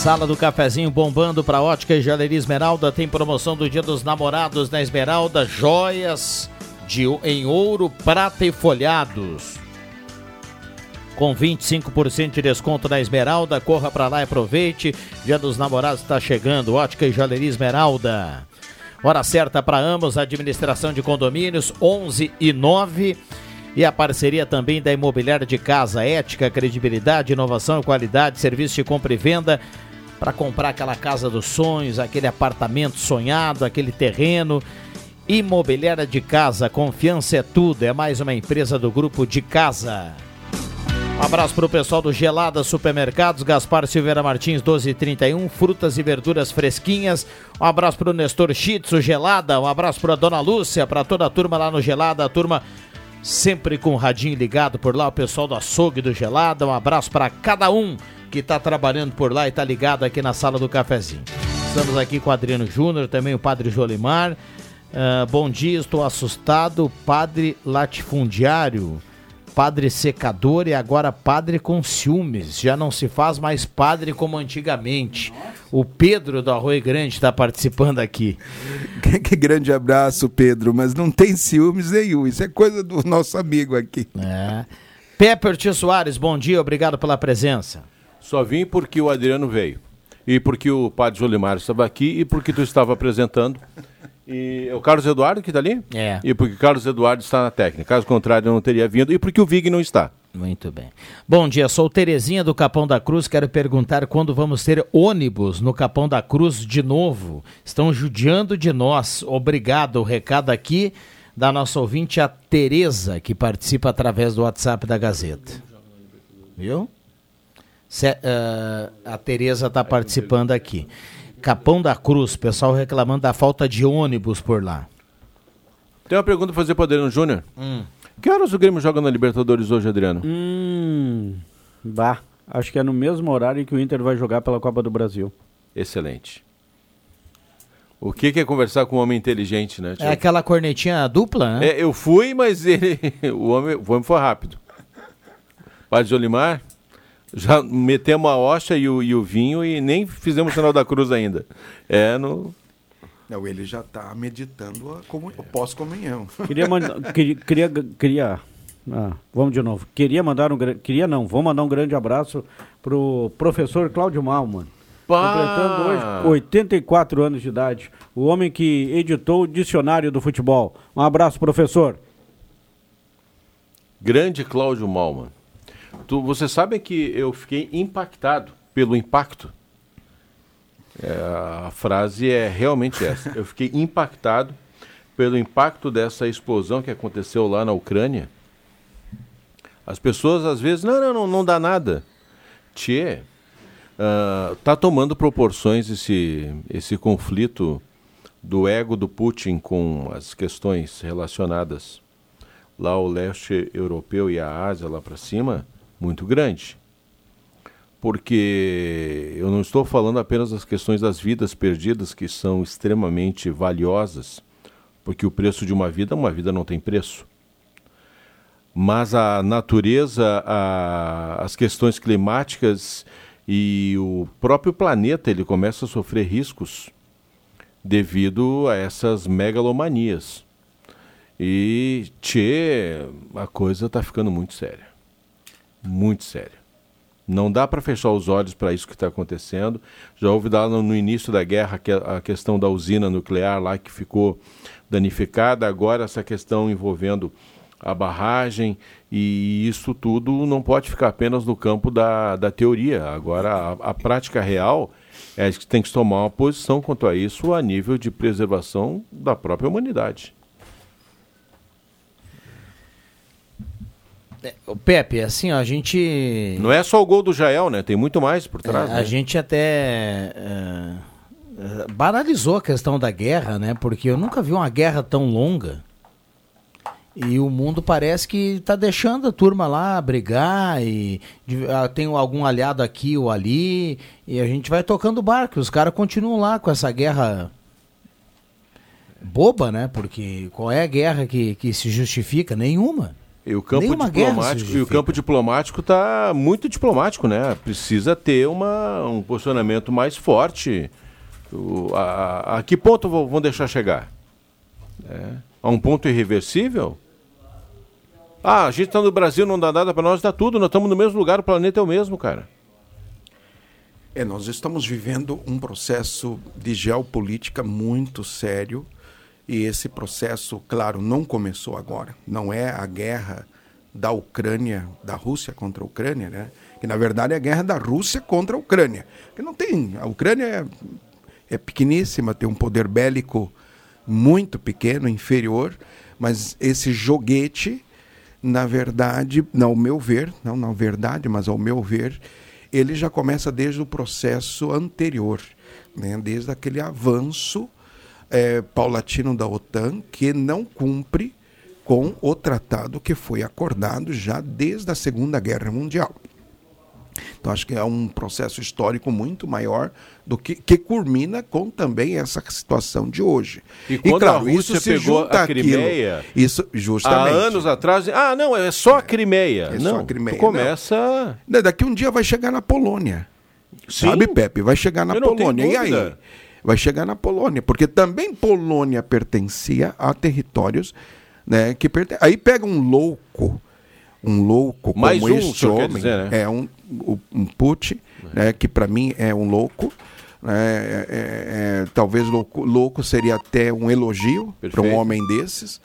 Sala do cafezinho bombando para Ótica e Joalheria Esmeralda. Tem promoção do Dia dos Namorados na Esmeralda. Joias de, em ouro, prata e folhados. Com 25% de desconto na Esmeralda. Corra para lá e aproveite. Dia dos Namorados está chegando. Ótica e Joalheria Esmeralda. Hora certa para ambos. Administração de condomínios 11 e 9. E a parceria também da Imobiliária de Casa, ética, credibilidade, inovação, qualidade, serviço de compra e venda para comprar aquela casa dos sonhos, aquele apartamento sonhado, aquele terreno. Imobiliária de Casa, confiança é tudo. É mais uma empresa do grupo de casa. Um abraço para o pessoal do Gelada Supermercados, Gaspar Silveira Martins 1231, frutas e verduras fresquinhas. Um abraço para o Nestor Chitsu Gelada, um abraço para a Dona Lúcia, para toda a turma lá no Gelada, a turma sempre com o radinho ligado por lá, o pessoal do açougue do Gelada. Um abraço para cada um que está trabalhando por lá e está ligado aqui na sala do cafezinho. Estamos aqui com o Adriano Júnior, também o Padre Jolimar. Uh, bom dia, estou assustado, Padre Latifundiário. Padre secador e agora padre com ciúmes. Já não se faz mais padre como antigamente. O Pedro do Arroio Grande está participando aqui. Que, que grande abraço, Pedro, mas não tem ciúmes nenhum. Isso é coisa do nosso amigo aqui. É. Pepper Tio Soares, bom dia, obrigado pela presença. Só vim porque o Adriano veio. E porque o padre Jolimar estava aqui e porque tu estava apresentando. E é o Carlos Eduardo que está ali? É. E porque o Carlos Eduardo está na técnica. Caso contrário, eu não teria vindo. E porque o Vig não está. Muito bem. Bom dia, sou Terezinha do Capão da Cruz. Quero perguntar quando vamos ter ônibus no Capão da Cruz de novo. Estão judiando de nós. Obrigado. O recado aqui da nossa ouvinte, a Tereza, que participa através do WhatsApp da Gazeta. Viu? Se- ah, a Tereza está participando aqui. Capão da Cruz, pessoal reclamando da falta de ônibus por lá. Tem uma pergunta para fazer para o Adriano Júnior. Hum. Que horas o Grêmio joga na Libertadores hoje, Adriano? Hum, bah, acho que é no mesmo horário que o Inter vai jogar pela Copa do Brasil. Excelente. O que que é conversar com um homem inteligente, né? É aquela cornetinha dupla, né? É, eu fui, mas ele, o, homem, o homem foi rápido. Padre Jolimar, já metemos a hoxa e o, e o vinho e nem fizemos o sinal da cruz ainda. É no... Não, ele já está meditando a comu- o pós-comunhão. Queria queria, queria, queria- ah, vamos de novo. Queria mandar um grande. Queria não, vou mandar um grande abraço pro professor Cláudio Malman. Pá! Completando hoje 84 anos de idade. O homem que editou o dicionário do futebol. Um abraço, professor. Grande Cláudio Malman. Tu, você sabe que eu fiquei impactado pelo impacto? É, a frase é realmente essa. Eu fiquei impactado pelo impacto dessa explosão que aconteceu lá na Ucrânia. As pessoas às vezes, não, não, não, não dá nada. Tchê, ah, tá tomando proporções esse, esse conflito do ego do Putin com as questões relacionadas lá ao leste europeu e a Ásia lá para cima, muito grande. Porque eu não estou falando apenas das questões das vidas perdidas, que são extremamente valiosas, porque o preço de uma vida, uma vida não tem preço. Mas a natureza, a- as questões climáticas e o próprio planeta, ele começa a sofrer riscos devido a essas megalomanias. E, tchê, a coisa está ficando muito séria. Muito séria. Não dá para fechar os olhos para isso que está acontecendo. Já houve lá no, início da guerra a questão da usina nuclear lá que ficou danificada. Agora essa questão envolvendo a barragem e isso tudo não pode ficar apenas no campo da, da teoria. Agora a, a prática real é que tem que tomar uma posição quanto a isso a nível de preservação da própria humanidade. O Pepe, assim, ó, a gente. Não é só o gol do Jael, né? Tem muito mais por trás. É, né? a gente até é, é, banalizou a questão da guerra, né? Porque eu nunca vi uma guerra tão longa. E o mundo parece que está deixando a turma lá brigar e ah, tem algum aliado aqui ou ali e a gente vai tocando o barco. Os caras continuam lá com essa guerra boba, né? Porque qual é a guerra que, que se justifica? Nenhuma. E o campo Nenhuma diplomático, e o campo diplomático está muito diplomático, né? Precisa ter uma, um posicionamento mais forte. O- a, a- a que ponto vão vão deixar chegar? É, a um ponto irreversível? Ah, a gente está no Brasil, não dá nada para nós, dá tudo. Nós estamos no mesmo lugar, o planeta é o mesmo, cara. É, nós estamos vivendo um processo de geopolítica muito sério e esse processo, claro, não começou agora. Não é a guerra da Ucrânia, da Rússia contra a Ucrânia, né? Que na verdade é a guerra da Rússia contra a Ucrânia. Que não tem, a Ucrânia é, é pequeníssima, tem um poder bélico muito pequeno, inferior, mas esse joguete, na verdade, não, ao meu ver, não na verdade, mas ao meu ver, ele já começa desde o processo anterior, né? desde aquele avanço eh, paulatino da OTAN que não cumpre com o tratado que foi acordado já desde a Segunda Guerra Mundial. Então acho que é um processo histórico muito maior do que que culmina com também essa situação de hoje. E quando a Rússia pegou a Crimeia, àquilo, isso justamente. Há anos atrás, ah, não, é só a Crimeia. É não, só a Crimeia. começa... Não, Daqui um dia vai chegar na Polônia. Sabe, Pepe? Vai chegar na Polônia. E aí? Vai chegar na Polônia, porque também Polônia pertencia a territórios, né, que perte... aí pega um louco, um louco Mais como um, este homem, dizer, né? é um um Putin, né, que para mim é um louco, né, é- é- é- talvez louco, louco seria até um elogio para um homem desses.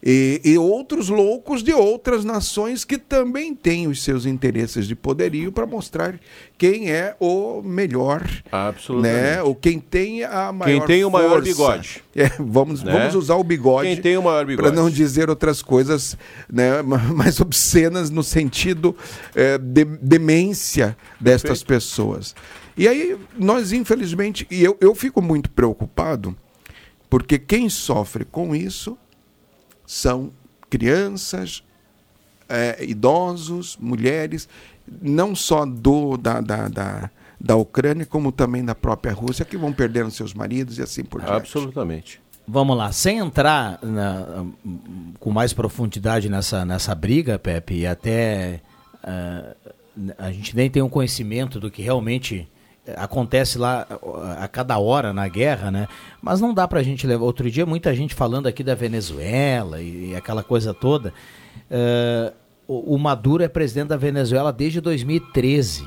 E, e outros loucos de outras nações que também têm os seus interesses de poderio para mostrar quem é o melhor, Absolutamente. né? Ou quem tem a maior Quem tem o maior força. bigode. É, vamos, Né? vamos usar o bigode. Quem tem o maior Para bigode. não dizer outras coisas né, ma- mais obscenas no sentido é, de demência destas pessoas. E aí, nós, infelizmente, e eu, eu fico muito preocupado, porque quem sofre com isso são crianças, é, idosos, mulheres, não só do, da, da, da, da Ucrânia, como também da própria Rússia, que vão perdendo seus maridos e assim por diante. Absolutamente. Vamos lá, sem entrar na- com mais profundidade nessa, nessa briga, Pepe, e até ah, a gente nem tem um conhecimento do que realmente acontece lá a cada hora na guerra, né? Mas não dá pra gente levar. Outro dia, muita gente falando aqui da Venezuela e, e aquela coisa toda. Ah, o, o Maduro é presidente da Venezuela desde 2013.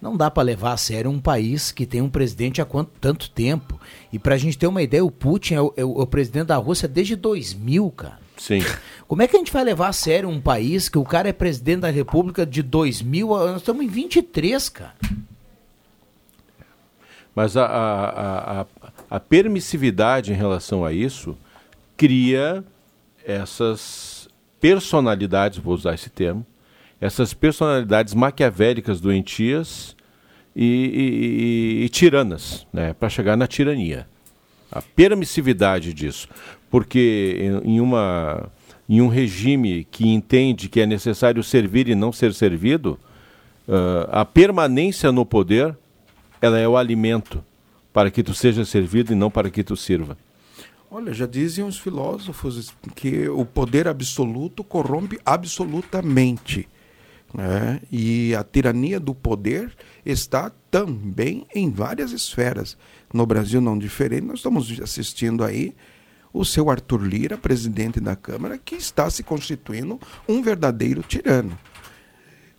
Não dá para levar a sério um país que tem um presidente há quanto, tanto tempo. E para a gente ter uma ideia, o Putin é o, é o- é o presidente da Rússia desde 2000, cara. Sim. Como é que a gente vai levar a sério um país que o cara é presidente da República de 2000? a- Nós estamos em 23, cara. Mas a, a, a, a- permissividade em relação a isso cria essas personalidades, vou usar esse termo, essas personalidades maquiavélicas doentias e, e- e- e tiranas, né, para chegar na tirania. A permissividade disso. Porque em, uma, em um regime que entende que é necessário servir e não ser servido, ah, a permanência no poder ela é o alimento para que tu seja servido e não para que tu sirva. Olha, já dizem os filósofos que o poder absoluto corrompe absolutamente. né? E a tirania do poder está também em várias esferas. No Brasil, não diferente, nós estamos assistindo aí o seu Arthur Lira, presidente da Câmara, que está se constituindo um verdadeiro tirano.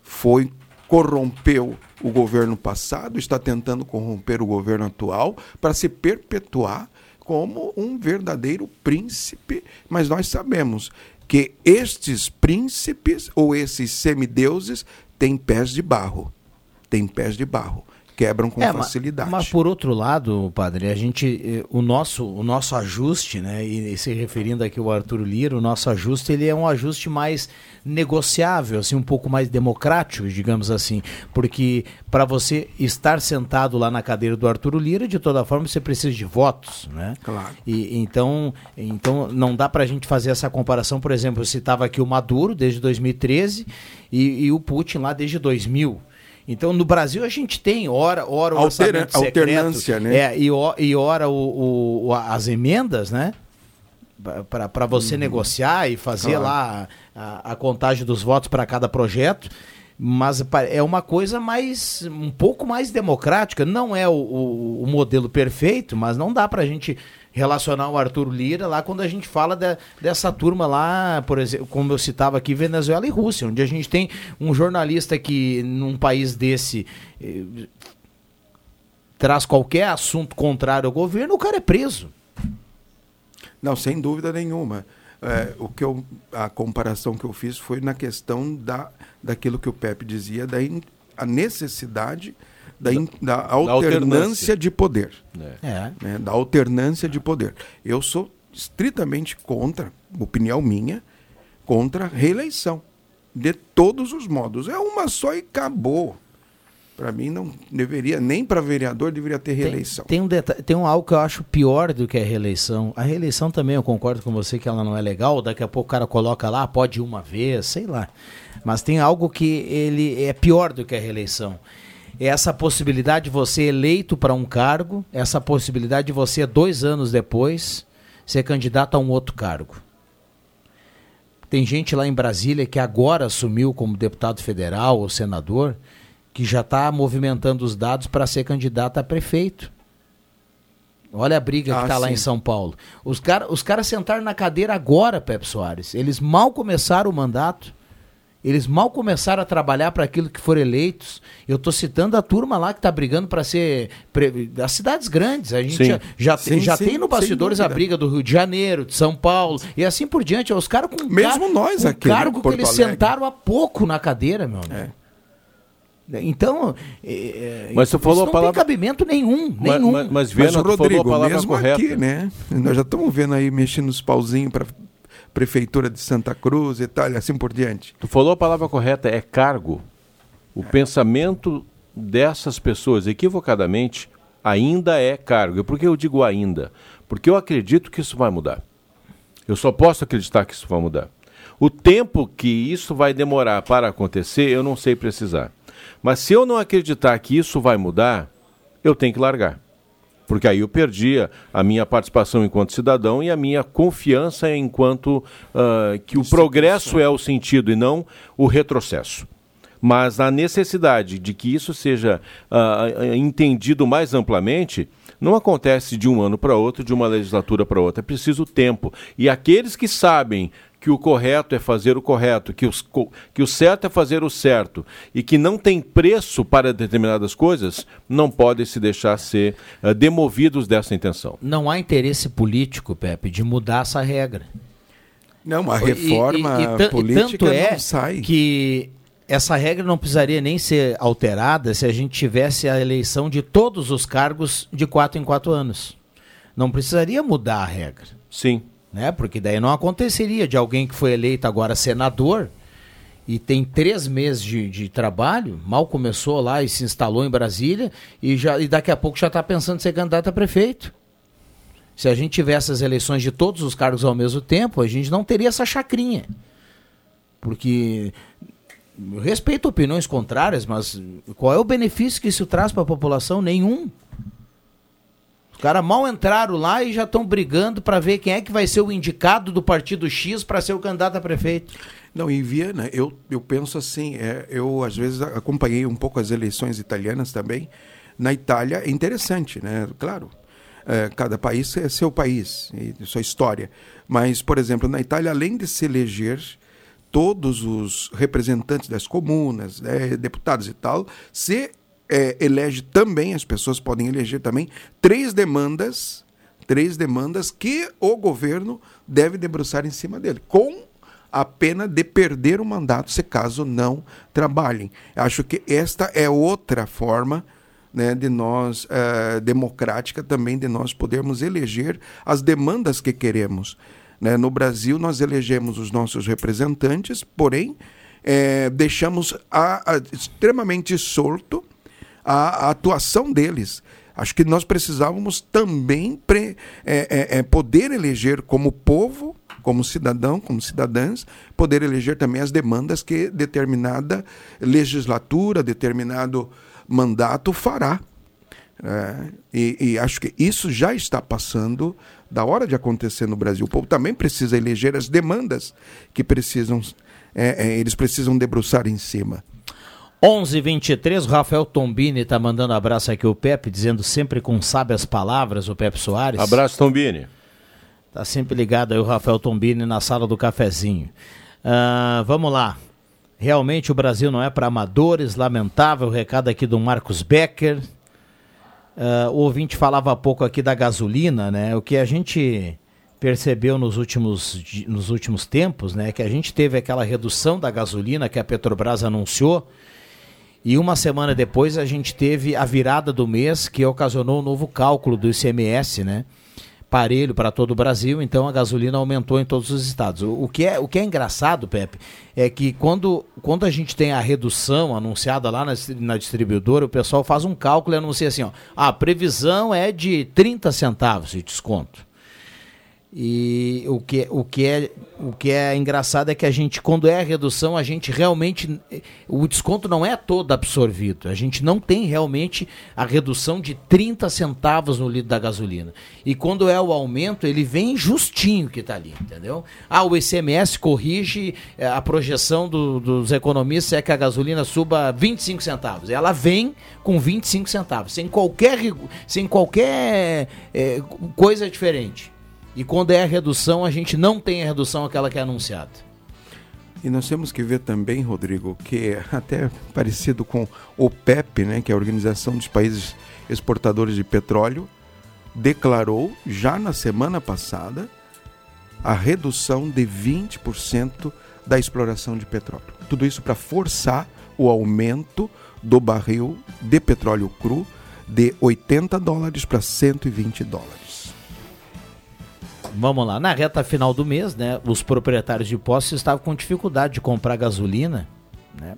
Foi corrompeu o governo passado, está tentando corromper o governo atual para se perpetuar como um verdadeiro príncipe, mas nós sabemos que estes príncipes ou esses semideuses têm pés de barro. Têm pés de barro, quebram com É, facilidade. Mas, por outro lado, padre, a gente, eh, o nosso, o nosso ajuste, né, e se referindo aqui ao Arthur Lira, o nosso ajuste ele é um ajuste mais negociável, assim, um pouco mais democrático, digamos assim, porque para você estar sentado lá na cadeira do Arthur Lira, de toda forma você precisa de votos, né? Claro. E então, então não dá para a gente fazer essa comparação, por exemplo, eu citava aqui o Maduro desde 2013 e, e o Putin lá desde 2000. Então, no Brasil, a gente tem, ora, ora o Altera- secreto, alternância, né? É, e, e ora o, o- as emendas, né? Para você negociar e fazer Claro. lá a, a contagem dos votos para cada projeto. Mas é uma coisa mais um pouco mais democrática. Não é o, o- o modelo perfeito, mas não dá para a gente relacionar o Arthur Lira lá quando a gente fala da- dessa turma lá, por exemplo, como eu citava aqui, Venezuela e Rússia, onde a gente tem um jornalista que num país desse eh, traz qualquer assunto contrário ao governo, o cara é preso. Não, sem dúvida nenhuma. É, o que eu, a comparação que eu fiz foi na questão da, daquilo que o Pepe dizia, da in- a necessidade da, in- da alternância, alternância. de poder. É. né, da alternância de poder. Eu sou estritamente contra, opinião minha, contra a reeleição. De todos os modos. É uma só e acabou. Para mim não deveria, nem para vereador deveria ter reeleição. Tem um, detalhe, tem um algo que eu acho pior do que a reeleição. A reeleição também, eu concordo com você que ela não é legal. Daqui a pouco o cara coloca lá, pode uma vez, sei lá. Mas tem algo que ele é pior do que a reeleição. É essa possibilidade de você eleito para um cargo, essa possibilidade de você, dois anos depois, ser candidato a um outro cargo. Tem gente lá em Brasília que agora assumiu como deputado federal ou senador, que já está movimentando os dados para ser candidato a prefeito. Olha a briga Ah, que está lá em São Paulo. Os caras os cara sentaram na cadeira agora, Pepe Soares. Eles mal começaram o mandato. Eles mal começaram a trabalhar para aquilo que foram eleitos. Eu estou citando a turma lá que está brigando para ser. Pre... das cidades grandes. A gente Sim. já, já, Sim, já sim, tem no bastidores a briga do Rio de Janeiro, de São Paulo e assim por diante. Os caras com Mesmo car- nós aqui, né, cargo que Porto eles Alegre. sentaram há pouco na cadeira, meu amigo. Então, é, é, Mas você isso falou a não palavra- tem cabimento nenhum, Mas- nenhum. mas- mas, Mas Viana, o tu falou a Rodrigo, palavra mesmo correta. aqui, né? Nós já estamos vendo aí mexendo os pauzinhos para prefeitura de Santa Cruz e tal, assim por diante. Tu falou a palavra correta, é cargo. O pensamento dessas pessoas, equivocadamente, ainda é cargo. Por que eu digo ainda? Porque eu acredito que isso vai mudar. Eu só posso acreditar que isso vai mudar. O tempo que isso vai demorar para acontecer, eu não sei precisar. Mas se eu não acreditar que isso vai mudar, eu tenho que largar. Porque aí eu perdi a- minha participação enquanto cidadão e a minha confiança enquanto ah, que o progresso é o sentido e não o retrocesso. Mas a necessidade de que isso seja ah, entendido mais amplamente não acontece de um ano para outro, de uma legislatura para outra. É preciso tempo. E aqueles que sabem que o correto é fazer o correto, que, os que o certo é fazer o certo e que não tem preço para determinadas coisas, não podem se deixar ser ah, demovidos dessa intenção. Não há interesse político, Pepe, de mudar essa regra. Não, a reforma e- e e política tanto é não sai. que essa regra não precisaria nem ser alterada se a gente tivesse a eleição de todos os cargos de quatro em quatro anos. Não precisaria mudar a regra. Sim. Né? Porque daí não aconteceria de alguém que foi eleito agora senador e tem três meses de, de trabalho, mal começou lá e se instalou em Brasília e, já, e daqui a pouco já está pensando em ser candidato a prefeito. Se a gente tivesse as eleições de todos os cargos ao mesmo tempo, a gente não teria essa chacrinha. Porque respeito opiniões contrárias, mas qual é o benefício que isso traz para a população? Nenhum. Os caras mal entraram lá e já estão brigando para ver quem é que vai ser o indicado do partido X para ser o candidato a prefeito. Não, em Viena, eu, eu penso assim, é, eu às vezes acompanhei um pouco as eleições italianas também. Na Itália é interessante, né? Claro, é, cada país é seu país, e sua história. Mas, por exemplo, na Itália, além de se eleger todos os representantes das comunas, né, deputados e tal, se é, elege também, as pessoas podem eleger também, três demandas, três demandas que o governo deve debruçar em cima dele, com a pena de perder o mandato se caso não trabalhem. Acho que esta é outra forma né, de nós, eh, democrática também, de nós podermos eleger as demandas que queremos. Né? No Brasil, nós elegemos os nossos representantes, porém, eh, deixamos a- a- extremamente solto a, a atuação deles. Acho que nós precisávamos também pre- é, é, é, poder eleger como povo, como cidadão, como cidadãs, poder eleger também as demandas que determinada legislatura, determinado mandato fará. É, e, e acho que isso já está passando da hora de acontecer no Brasil. O povo também precisa eleger as demandas que precisam, é, é, eles precisam debruçar em cima. 11:23 o Rafael Tombini tá mandando abraço aqui o Pepe, dizendo sempre com sábias palavras, o Pepe Soares. Abraço, Tombini. Tá sempre ligado aí o Rafael Tombini na sala do cafezinho. Ah, vamos lá. Realmente o Brasil não é para amadores, lamentável. Recado aqui do Marcos Becker. Ah, o ouvinte falava há pouco aqui da gasolina, né? O que a gente percebeu nos últimos, nos últimos tempos, né? Que a gente teve aquela redução da gasolina que a Petrobras anunciou. E uma semana depois a gente teve a virada do mês que ocasionou um novo cálculo do ICMS, né? parelho para todo o Brasil, então a gasolina aumentou em todos os estados. O, o que, é, o que é engraçado, Pepe, é que quando, quando a gente tem a redução anunciada lá na, na distribuidora, o pessoal faz um cálculo e anuncia assim, ó, a previsão é de 30 centavos de desconto. E o que, o, que é, o que é engraçado é que a gente, quando é a redução, a gente realmente. O desconto não é todo absorvido. A gente não tem realmente a redução de 30 centavos no litro da gasolina. E quando é o aumento, ele vem justinho que está ali, entendeu? Ah, o ICMS corrige eh, a projeção do, dos economistas é que a gasolina suba 25 centavos. Ela vem com 25 centavos, sem qualquer, sem qualquer é, coisa diferente. E quando é a redução, a gente não tem a redução aquela que é anunciada. E nós temos que ver também, Rodrigo, que é até parecido com o PEP, né, que é a Organização dos Países Exportadores de Petróleo, declarou já na semana passada a redução de 20% da exploração de petróleo. Tudo isso para forçar o aumento do barril de petróleo cru de 80 dólares para 120 dólares. Vamos lá, na reta final do mês, né, os proprietários de postos estavam com dificuldade de comprar gasolina, né?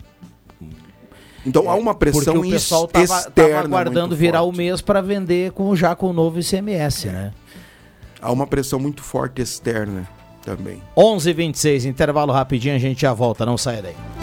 Então há uma pressão Porque o pessoal estava aguardando virar forte. o mês para vender com já com o novo ICMS, né? Há uma pressão muito forte externa também. 11:26 intervalo rapidinho, a gente já volta, não sai daí.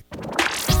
State.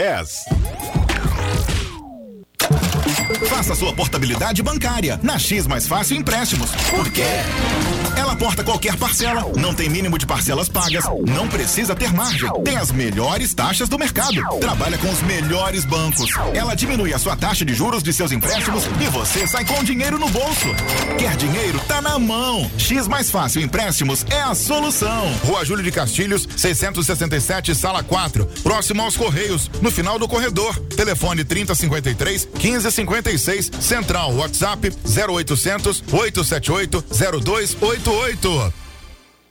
10. Faça sua portabilidade bancária na X Mais Fácil Empréstimos. Por quê? Ela porta qualquer parcela, não tem mínimo de parcelas pagas, não precisa ter margem, tem as melhores taxas do mercado, trabalha com os melhores bancos. Ela diminui a sua taxa de juros de seus empréstimos e você sai com dinheiro no bolso. Quer dinheiro? Tá na mão. X Mais Fácil Empréstimos é a solução. Rua Júlio de Castilhos, 667, sala 4, próximo aos Correios, no final do corredor. Telefone 3053 1556, Central WhatsApp 0800 878 0288.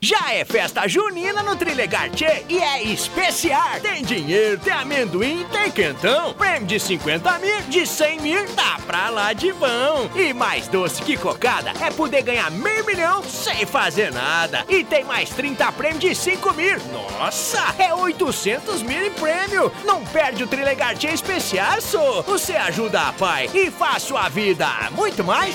Já é festa junina no Trilegar Tchê e é especial. Tem dinheiro, tem amendoim, tem quentão. Prêmio de 50 mil, de 100 mil, tá pra lá de bom. E mais doce que cocada é poder ganhar meio milhão sem fazer nada. E tem mais 30 prêmios de 5 mil. Nossa, é 800 mil em prêmio. Não perde o Trilegar Tchê especial, só. Você ajuda a pai e faz sua vida muito mais.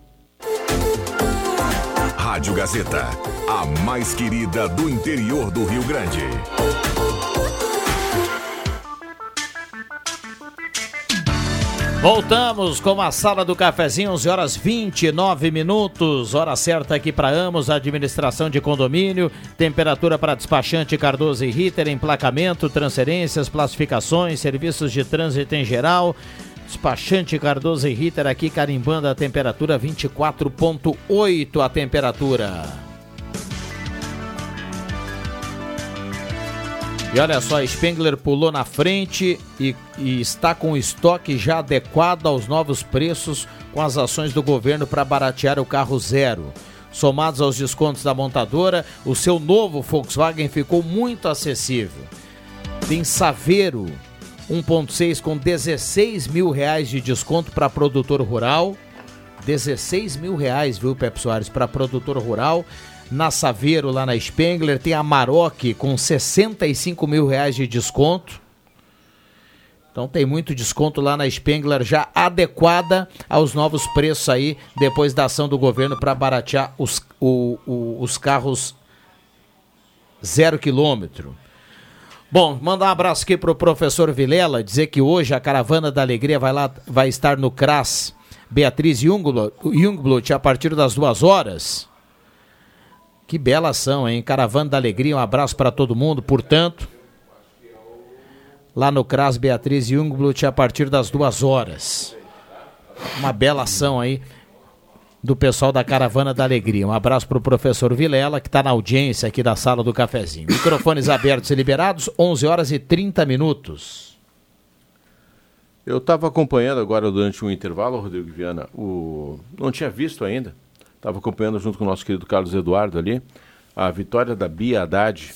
Rádio Gazeta, a mais querida do interior do Rio Grande. Voltamos com a sala do cafezinho, 11 horas 29 minutos, hora certa aqui para Amos, administração de condomínio, temperatura para despachante Cardoso e Ritter, emplacamento, transferências, classificações, serviços de trânsito em geral. Despachante Cardoso e Ritter aqui carimbando a temperatura 24.8 a temperatura. E olha só, Spengler pulou na frente e, e está com o estoque já adequado aos novos preços com as ações do governo para baratear o carro zero. Somados aos descontos da montadora, o seu novo Volkswagen ficou muito acessível. Tem Saveiro 1.6 com 16 mil reais de desconto para produtor rural. 16 mil reais, viu, Pepe Soares, para produtor rural na Saveiro, lá na Spengler. Tem a Maroc com 65 mil reais de desconto. Então tem muito desconto lá na Spengler, já adequada aos novos preços aí, depois da ação do governo para baratear os, o, o, os carros zero quilômetro. Bom, mandar um abraço aqui pro professor Vilela, dizer que hoje a Caravana da Alegria vai lá, vai estar no CRAS Beatriz Jungblut a partir das duas horas. Que bela ação, hein? Caravana da Alegria, um abraço para todo mundo, portanto. Lá no CRAS Beatriz Jungblut a partir das duas horas. Uma bela ação aí do pessoal da Caravana da Alegria. Um abraço para o professor Vilela, que está na audiência aqui da sala do cafezinho. Microfones abertos e liberados, 11 horas e 30 minutos. Eu estava acompanhando agora durante um intervalo, Rodrigo Viana, o... não tinha visto ainda, estava acompanhando junto com o nosso querido Carlos Eduardo ali, a vitória da Bia Haddad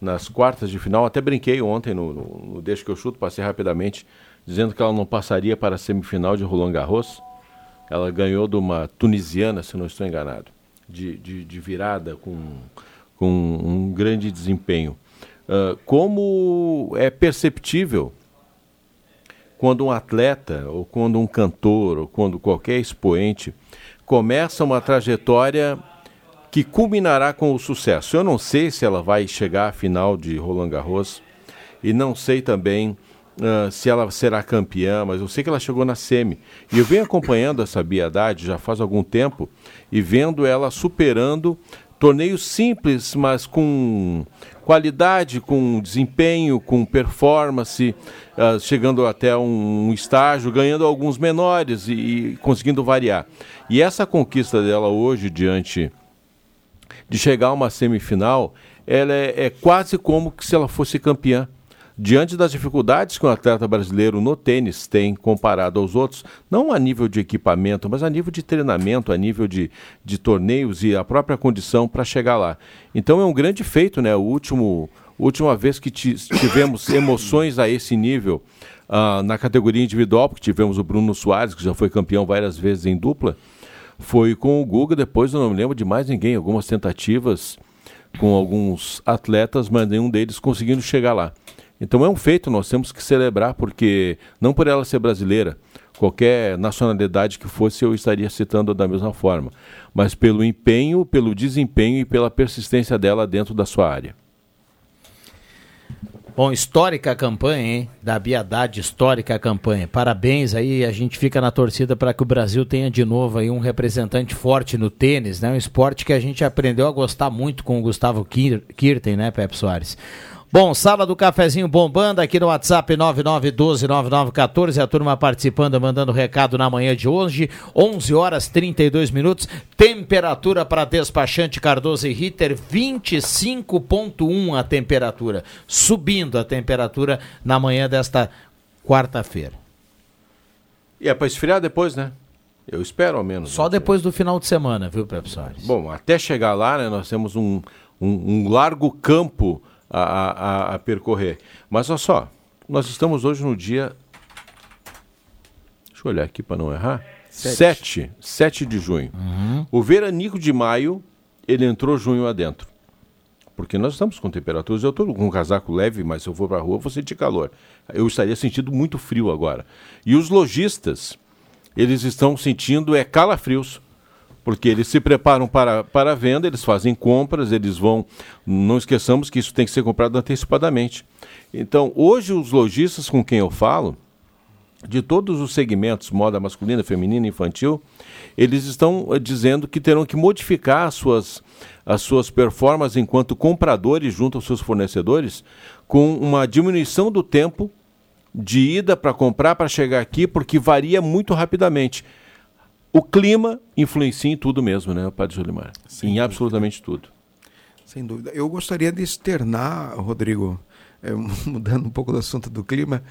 nas quartas de final. Até brinquei ontem no, no, no Deixa que eu chuto, passei rapidamente, dizendo que ela não passaria para a semifinal de Roland Garros. Ela ganhou de uma tunisiana, se não estou enganado, de, de, de virada com, com um grande desempenho. Uh, como é perceptível quando um atleta, ou quando um cantor, ou quando qualquer expoente começa uma trajetória que culminará com o sucesso. Eu não sei se ela vai chegar à final de Roland Garros e não sei também uh, se ela será campeã, mas eu sei que ela chegou na semi. E eu venho acompanhando essa Biadade já faz algum tempo e vendo ela superando torneios simples, mas com qualidade, com desempenho, com performance, uh, chegando até um, um, estágio, ganhando alguns menores e, e, conseguindo variar. E essa conquista dela hoje, diante de chegar a uma semifinal, ela é, é quase como se ela fosse campeã diante das dificuldades que o atleta brasileiro no tênis tem comparado aos outros, não a nível de equipamento, mas a nível de treinamento, a nível de, de torneios e a própria condição para chegar lá. Então é um grande feito, né? O último, última vez que tivemos emoções a esse nível uh, na categoria individual, porque tivemos o Bruno Soares, que já foi campeão várias vezes em dupla, foi com o Guga, depois eu não me lembro de mais ninguém, algumas tentativas com alguns atletas, mas nenhum deles conseguindo chegar lá. Então é um feito, nós temos que celebrar, porque não por ela ser brasileira, qualquer nacionalidade que fosse eu estaria citando da mesma forma, mas pelo empenho, pelo desempenho e pela persistência dela dentro da sua área. Bom, histórica campanha, hein? Da Biadade, histórica campanha. Parabéns aí, a gente fica na torcida para que o Brasil tenha de novo aí um representante forte no tênis, né? Um esporte que a gente aprendeu a gostar muito com o Gustavo Kirten, né, Pepe Soares? Bom, sala do cafezinho bombando aqui no WhatsApp 99129914, a turma participando, mandando recado na manhã de hoje, 11 horas 32 minutos, temperatura para despachante Cardoso e Ritter 25.1 a temperatura, subindo a temperatura na manhã desta quarta-feira. E é para esfriar depois, né? Eu espero ao menos. Só né? depois do final de semana, viu, professor? Bom, até chegar lá, né, nós temos um, um, um largo campo a, a, a percorrer. Mas olha só, nós estamos hoje no dia. Deixa eu olhar aqui para não errar. 7. 7 de junho. Uhum. O veranico de maio, ele entrou junho adentro. Porque nós estamos com temperaturas, eu estou com um casaco leve, mas se eu for para a rua, vou sentir calor. Eu estaria sentindo muito frio agora. E os lojistas, eles estão sentindo é calafrios porque eles se preparam para, para a venda, eles fazem compras, eles vão. Não esqueçamos que isso tem que ser comprado antecipadamente. Então, hoje, os lojistas com quem eu falo, de todos os segmentos, moda masculina, feminina, infantil, eles estão eh, dizendo que terão que modificar as suas, as suas performances enquanto compradores junto aos seus fornecedores, com uma diminuição do tempo de ida para comprar, para chegar aqui, porque varia muito rapidamente. O clima influencia em tudo mesmo, né, Padre Julimar? em absolutamente tudo. Sem dúvida. Eu gostaria de externar, Rodrigo, é, mudando um pouco do assunto do clima,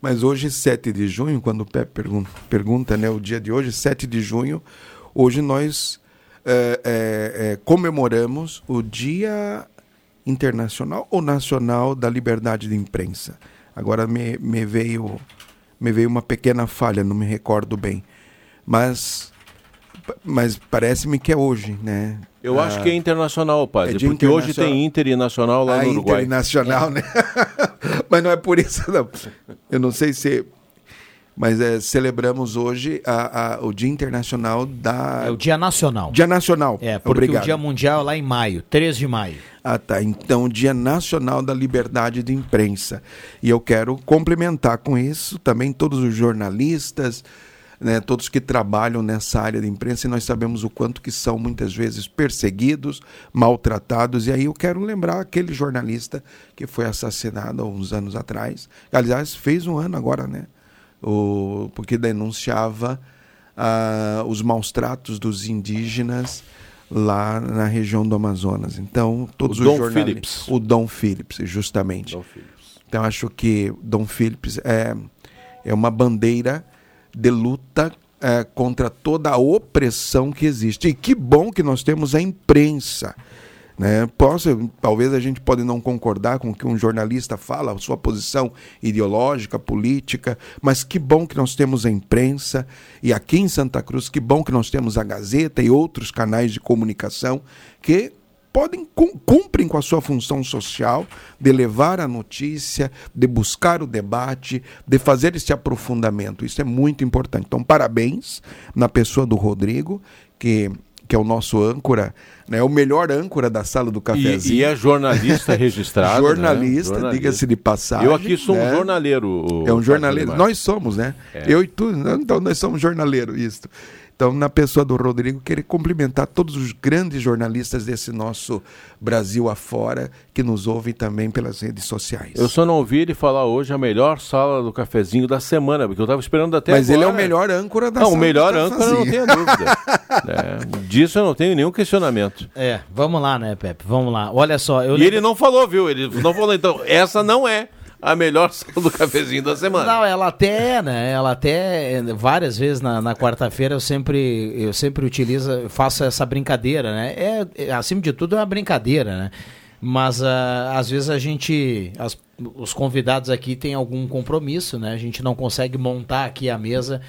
mas hoje, 7 de junho, quando o Pepe pergunta, pergunta né, o dia de hoje, 7 de junho, hoje nós é, é, é, comemoramos o Dia Internacional ou Nacional da Liberdade de Imprensa. Agora me, me, veio, me veio uma pequena falha, não me recordo bem. Mas, mas parece-me que é hoje, né? Eu acho que é internacional, padre, é porque hoje tem Inter e Nacional lá Ah, no Uruguai. Internacional, né? mas não é por isso, não. Eu não sei se. Mas é, celebramos hoje a- a- o Dia Internacional da. É o Dia Nacional. Dia Nacional. É, porque Obrigado. o Dia Mundial é lá em maio, 3 de maio. Ah, tá. Então, Dia Nacional da Liberdade de Imprensa. E eu quero complementar com isso também todos os jornalistas, né, todos que trabalham nessa área de imprensa, e nós sabemos o quanto que são muitas vezes perseguidos, maltratados. E aí eu quero lembrar aquele jornalista que foi assassinado há uns anos atrás. Aliás, fez um ano agora, né? O, porque denunciava ah, os maus tratos dos indígenas lá na região do Amazonas. Então, todos O os Dom jornalistas. Phillips. O Dom Phillips, justamente. Então, acho que Dom Phillips é, é uma bandeira de luta é, contra toda a opressão que existe. E que bom que nós temos a imprensa. Né? Posso, talvez a gente pode não concordar com o que um jornalista fala, a sua posição ideológica, política, mas que bom que nós temos a imprensa e aqui em Santa Cruz, que bom que nós temos a Gazeta e outros canais de comunicação que podem cum- cumprem com a sua função social de levar a notícia, de buscar o debate, de fazer esse aprofundamento. Isso é muito importante. Então, parabéns na pessoa do Rodrigo, que que é o nosso âncora, né, o melhor âncora da sala do cafezinho. E, e é jornalista registrado. né? jornalista, Jornalista. diga-se de passagem. Eu aqui sou né? um jornaleiro. É um jornaleiro. Nós somos, né? É. Eu e tu, né? então nós somos jornaleiros, isso. Então, na pessoa do Rodrigo, queria cumprimentar todos os grandes jornalistas desse nosso Brasil afora que nos ouvem também pelas redes sociais. Eu só não ouvi ele falar hoje a melhor sala do cafezinho da semana, porque eu estava esperando até Mas ele é o agora. melhor âncora da Não, sala o melhor do âncora, eu não tenho dúvida. É, disso eu não tenho nenhum questionamento. É, vamos lá, né, Pepe? Vamos lá. Olha só, eu E ele não falou, viu? Ele não falou, então, essa não é a melhor sala do cafezinho da semana. Não, ela até, é, né? Ela até várias vezes na, na quarta-feira eu sempre eu sempre utilizo, faço essa brincadeira, né? É, é, acima de tudo é uma brincadeira, né? Mas ah, às vezes a gente, as- os convidados aqui têm algum compromisso, né? A gente não consegue montar aqui a mesa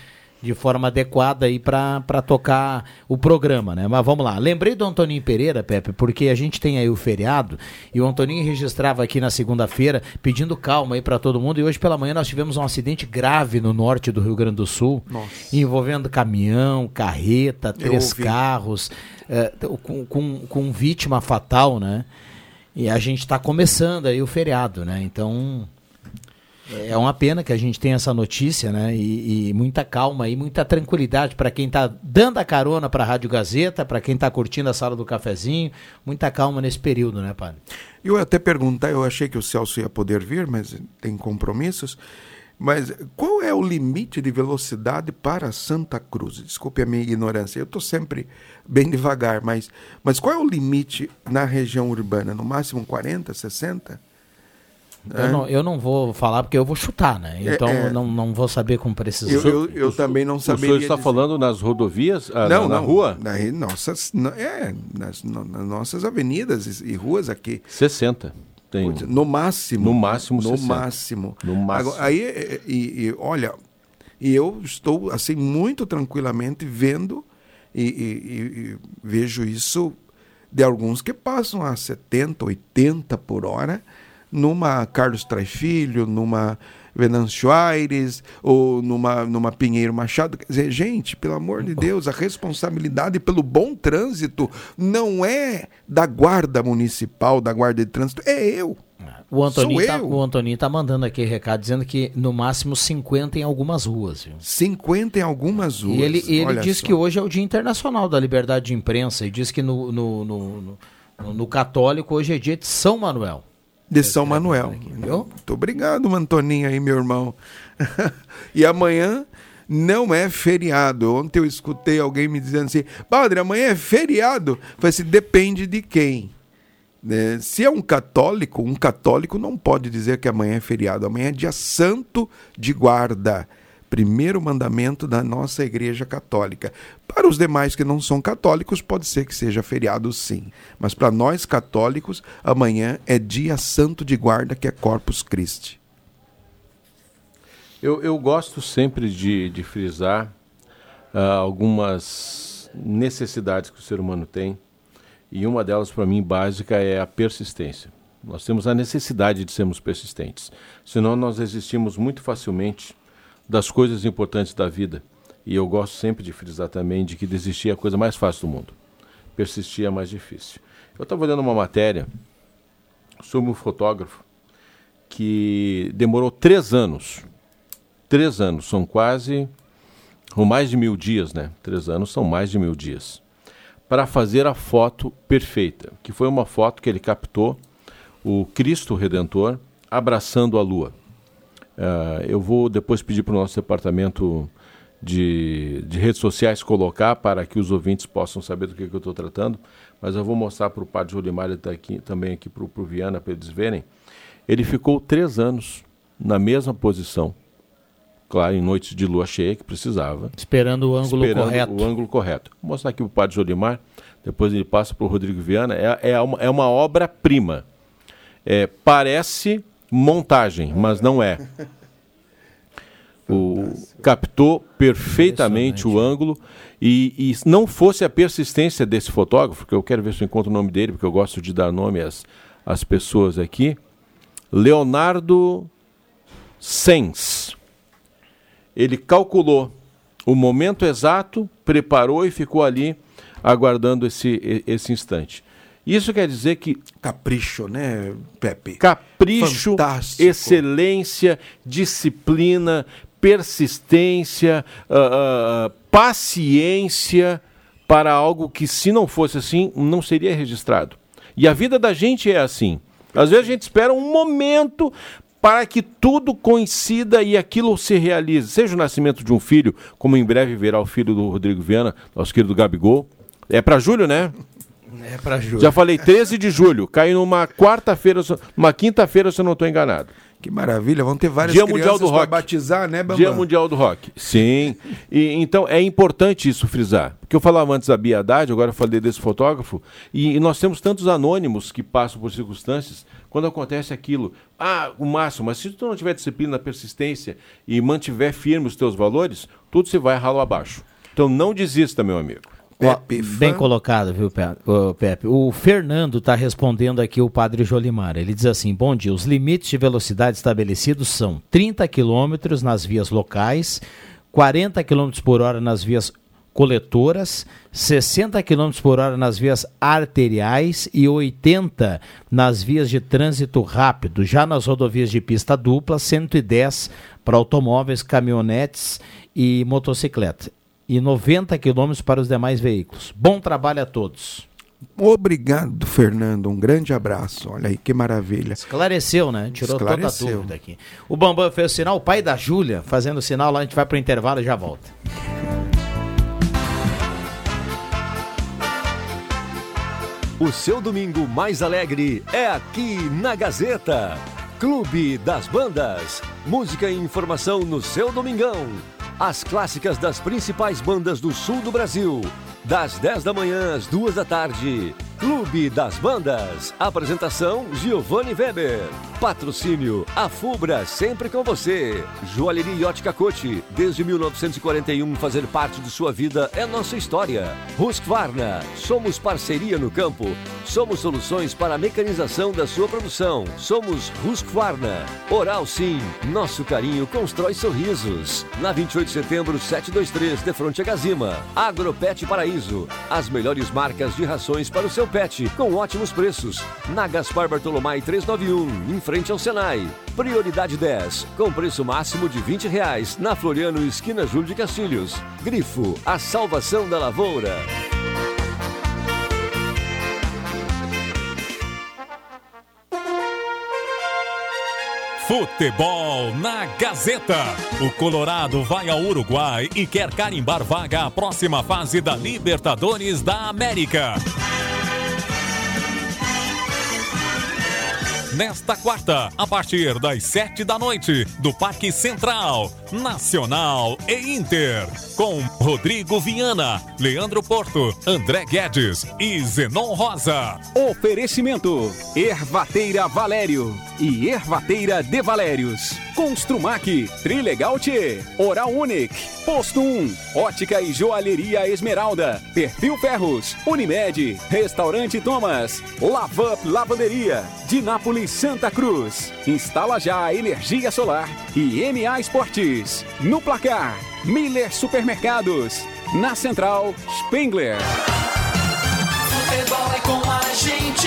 de forma adequada aí para tocar o programa, né? Mas vamos lá. Lembrei do Antoninho Pereira, Pepe, porque a gente tem aí o feriado e o Antoninho registrava aqui na segunda-feira pedindo calma aí para todo mundo e hoje pela manhã nós tivemos um acidente grave no norte do Rio Grande do Sul, envolvendo caminhão, carreta, três carros, eh, com, com, com vítima fatal, né? E a gente está começando aí o feriado, né? Então é uma pena que a gente tenha essa notícia, né? E, e muita calma e muita tranquilidade para quem está dando a carona para a Rádio Gazeta, para quem está curtindo a sala do cafezinho. Muita calma nesse período, né, padre? Eu até perguntar, eu achei que o Celso ia poder vir, mas tem compromissos. Mas qual é o limite de velocidade para Santa Cruz? Desculpe a minha ignorância, eu estou sempre bem devagar, mas, mas qual é o limite na região urbana? No máximo 40, 60? Eu, não, eu não vou falar porque eu vou chutar, né? É, Então é. Não, não vou saber com precisão. Eu, eu, eu também não O saberia. senhor está dizer. falando nas rodovias, ah, não, na, na não, rua? Na, nossas, na- é, nas, no- nas nossas avenidas e, e ruas aqui. 60. Tem. No máximo. No máximo No 60. máximo. No máximo. Agora, aí, é, e, e, olha, e eu estou assim muito tranquilamente vendo e, e- e- e vejo isso de alguns que passam a 70, 80 por hora numa Carlos Trai Filho, numa Venâncio Aires ou numa, numa Pinheiro Machado. Quer dizer, gente, pelo amor de Deus, a responsabilidade pelo bom trânsito não é da guarda municipal, da guarda de trânsito, é eu. O Antoninho, Sou tá, eu. o Antoninho tá mandando aqui recado dizendo que no máximo 50 em algumas ruas. Viu? 50 em algumas ruas. E ele, ele diz só. que hoje é o Dia Internacional da Liberdade de Imprensa e diz que no, no, no, no- no católico hoje é dia de São Manuel. De São Manuel. Muito obrigado, Antoninho aí, meu irmão. e amanhã não é feriado. Ontem eu escutei alguém me dizendo assim, padre, amanhã é feriado. Falei assim, depende de quem. Né? Se é um católico, um católico não pode dizer que amanhã é feriado. Amanhã é dia santo de guarda. Primeiro mandamento da nossa Igreja Católica. Para os demais que não são católicos, pode ser que seja feriado sim. Mas para nós católicos, amanhã é dia santo de guarda, que é Corpus Christi. Eu, eu gosto sempre de, de frisar ah, algumas necessidades que o ser humano tem, e uma delas, para mim, básica é a persistência. Nós temos a necessidade de sermos persistentes, senão nós desistimos muito facilmente das coisas importantes da vida. E eu gosto sempre de frisar também de que desistir é a coisa mais fácil do mundo, persistir é mais difícil. Eu estava olhando uma matéria sobre um fotógrafo que demorou três anos três anos, são quase, ou mais de mil dias, né? Três anos são mais de mil dias, para fazer a foto perfeita, que foi uma foto que ele captou o Cristo Redentor abraçando a Lua. Ah, eu vou depois pedir para o nosso departamento de, de redes sociais colocar para que os ouvintes possam saber do que, que eu estou tratando, mas eu vou mostrar para o Padre Jolimar e daqui, também aqui para o Viana, para eles verem. Ele ficou três anos na mesma posição, claro, em noites de lua cheia que precisava. Esperando o ângulo Esperando correto. o ângulo correto. Vou mostrar aqui para o Padre Jolimar, depois ele passa para o Rodrigo Viana. É, é uma, é uma obra-prima. É, parece montagem, mas não é. O, captou perfeitamente o ângulo e, e se não fosse a persistência desse fotógrafo, que eu quero ver se eu encontro o nome dele, porque eu gosto de dar nome às, às pessoas aqui, Leonardo Sens. Ele calculou o momento exato, preparou e ficou ali aguardando esse, esse instante. Isso quer dizer que. Capricho, né, Pepe? Capricho, Fantástico. excelência, disciplina, persistência, ah, ah, paciência para algo que, se não fosse assim, não seria registrado. E a vida da gente é assim. Às vezes a gente espera um momento para que tudo coincida e aquilo se realize. Seja o nascimento de um filho, como em breve verá o filho do Rodrigo Viana, nosso querido Gabigol. É para julho, né? É para julho. Já falei 13 de julho, cai numa quarta-feira, numa quinta-feira, se eu não estou enganado. Que maravilha, vão ter várias Dia Mundial do pra Rock. batizar, né, Bambam? Dia Mundial do Rock. Sim. E, então é importante isso frisar. Porque eu falava antes da Bia Haddad, agora eu falei desse fotógrafo, e, e nós temos tantos anônimos que passam por circunstâncias quando acontece aquilo. Ah, o máximo, mas se tu não tiver disciplina, persistência e mantiver firme os teus valores, tudo se vai ralo abaixo. Então não desista, meu amigo. Pepe, Bem colocado, viu, Pepe? O Fernando está respondendo aqui o padre Jolimar. Ele diz assim: Bom dia, os limites de velocidade estabelecidos são 30 km nas vias locais, 40 km por hora nas vias coletoras, 60 km por hora nas vias arteriais e 80 nas vias de trânsito rápido. Já nas rodovias de pista dupla, 110 para automóveis, caminhonetes e motocicleta. E 90 km para os demais veículos. Bom trabalho a todos. Obrigado, Fernando. Um grande abraço. Olha aí que maravilha. Esclareceu, né? Tirou toda a Esclareceu. dúvida aqui. O Bambam fez o sinal, o pai da Júlia fazendo o sinal lá, a gente vai para o intervalo e já volta. O seu domingo mais alegre é aqui na Gazeta. Clube das Bandas. Música e informação no seu domingão. As clássicas das principais bandas do sul do Brasil. Das 10 da manhã às 2 da tarde. Clube das Bandas. Apresentação Giovanni Weber. Patrocínio, a Fubra, sempre com você. Joalheria Ótica Cote, desde 1941, fazer parte de sua vida é nossa história. Husqvarna, somos parceria no campo. Somos soluções para a mecanização da sua produção. Somos Husqvarna. Oral Sim, nosso carinho constrói sorrisos. Na 28 de setembro, 723, de fronte a Gazima. Agropet Paraíso, as melhores marcas de rações para o seu pet, com ótimos preços. Na Gaspar Bartolomai 391, em frente ao Senai. Prioridade 10, com preço máximo de 20 reais, na Floriano, esquina Júlio de Castilhos. Grifo, a salvação da lavoura. Futebol na Gazeta. O Colorado vai ao Uruguai e quer carimbar vaga à próxima fase da Libertadores da América. Nesta quarta, a partir das sete da noite, do Parque Central, Nacional e Inter, com Rodrigo Viana, Leandro Porto, André Guedes e Zenon Rosa. Oferecimento: Ervateira Valério e Ervateira de Valérios. Construmac, Trilegal T, Oral Unique, Posto 1, Ótica e Joalheria Esmeralda, Perfil Ferros, Unimed, Restaurante Thomas, Lavup Lavanderia, Dinápolis Santa Cruz. Instala já energia solar e MA No placar, Miller Supermercados. Na central, Spengler. Futebol é com a gente.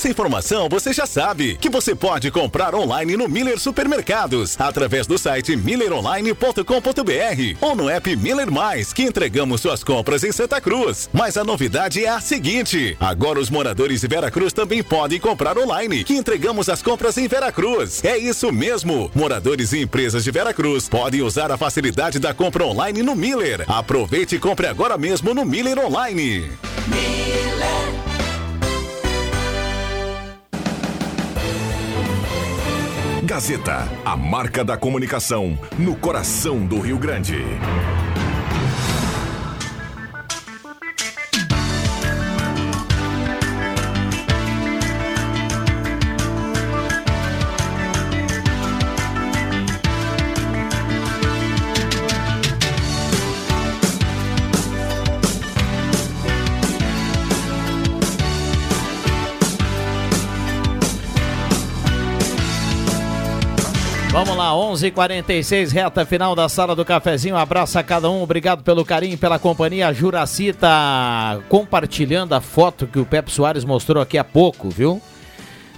Essa informação você já sabe que você pode comprar online no Miller Supermercados através do site milleronline.com.br ou no app Miller Mais, que entregamos suas compras em Santa Cruz. Mas a novidade é a seguinte: agora os moradores de Veracruz também podem comprar online, que entregamos as compras em Veracruz. É isso mesmo. Moradores e empresas de Veracruz podem usar a facilidade da compra online no Miller. Aproveite e compre agora mesmo no Miller Online. Gazeta, a marca da comunicação no coração do Rio Grande. Lá, 11:46 h 46 reta final da sala do cafezinho. Abraço a cada um, obrigado pelo carinho, pela companhia. Juraci tá compartilhando a foto que o Pepe Soares mostrou aqui há pouco, viu?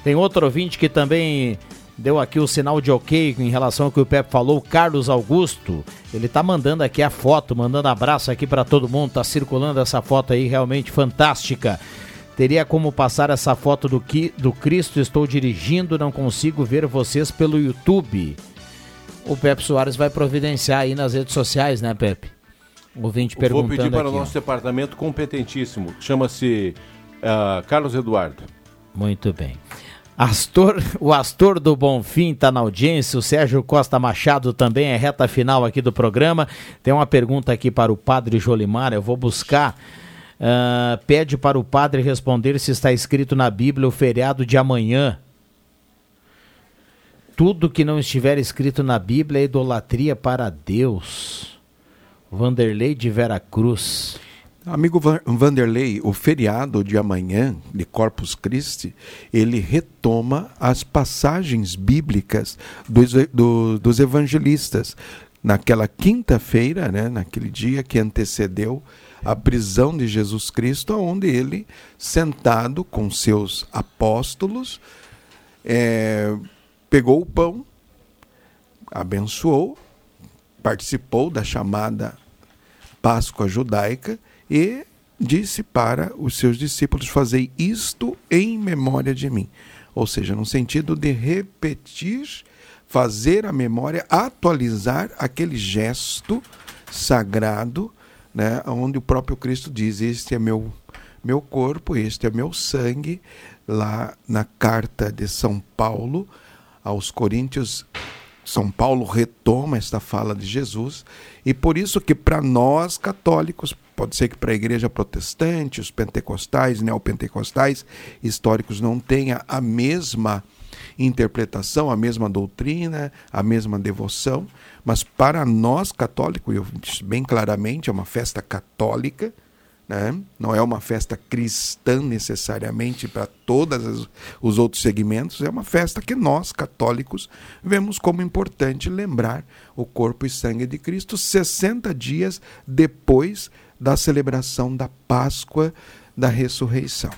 Tem outro ouvinte que também deu aqui o sinal de ok em relação ao que o Pepe falou, Carlos Augusto. Ele tá mandando aqui a foto, mandando abraço aqui para todo mundo. Tá circulando essa foto aí realmente fantástica. Teria como passar essa foto do, que, do Cristo? Estou dirigindo, não consigo ver vocês pelo YouTube. O Pepe Soares vai providenciar aí nas redes sociais, né, Pepe? O ouvinte Vou perguntando pedir para o nosso departamento competentíssimo. Chama-se ah, Carlos Eduardo. Muito bem. Astor, o Astor do Bonfim está na audiência, o Sérgio Costa Machado também é reta final aqui do programa. Tem uma pergunta aqui para o Padre Jolimar, eu vou buscar. Ah, pede para o padre responder se está escrito na Bíblia o feriado de amanhã. Tudo que não estiver escrito na Bíblia é idolatria para Deus. Vanderlei de Vera Cruz. Amigo Van- Vanderlei, o feriado de amanhã, de Corpus Christi, ele retoma as passagens bíblicas dos, do- dos evangelistas. Naquela quinta-feira, né, naquele dia que antecedeu a prisão de Jesus Cristo, onde ele, sentado com seus apóstolos, eh, pegou o pão, abençoou, participou da chamada Páscoa judaica e disse para os seus discípulos: Fazei isto em memória de mim. Ou seja, no sentido de repetir, fazer a memória, atualizar aquele gesto sagrado, né, onde o próprio Cristo diz: Este é meu, meu corpo, este é meu sangue. Lá na carta de São Paulo aos Coríntios, são Paulo retoma esta fala de Jesus, e por isso que para nós católicos, pode ser que para a igreja protestante, os pentecostais, neopentecostais, históricos não tenha a mesma interpretação, a mesma doutrina, a mesma devoção, mas para nós católicos, eu disse bem claramente, é uma festa católica, né? não é uma festa cristã necessariamente para todos os outros segmentos, é uma festa que nós, católicos, vemos como importante lembrar o corpo e sangue de Cristo 60 dias depois da celebração da Páscoa da ressurreição.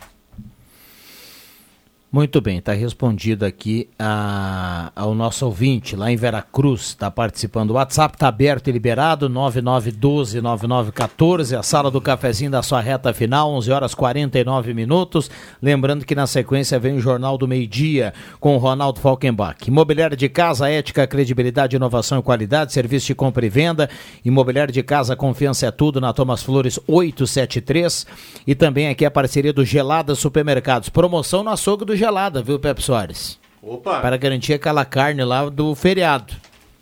Muito bem, está respondido aqui a, ao nosso ouvinte lá em Veracruz, está participando. O WhatsApp está aberto e liberado, 9912-9914, a sala do cafezinho da sua reta final, 11 horas 49 minutos. Lembrando que na sequência vem o Jornal do Meio Dia com o Ronaldo Falkenbach. Imobiliário de casa, ética, credibilidade, inovação e qualidade, serviço de compra e venda. Imobiliário de casa, confiança é tudo, na Thomas Flores 873. E também aqui a parceria do Gelada Supermercados. Promoção no açougue do viu, Pepe Soares? Opa! Para garantir aquela carne lá do feriado.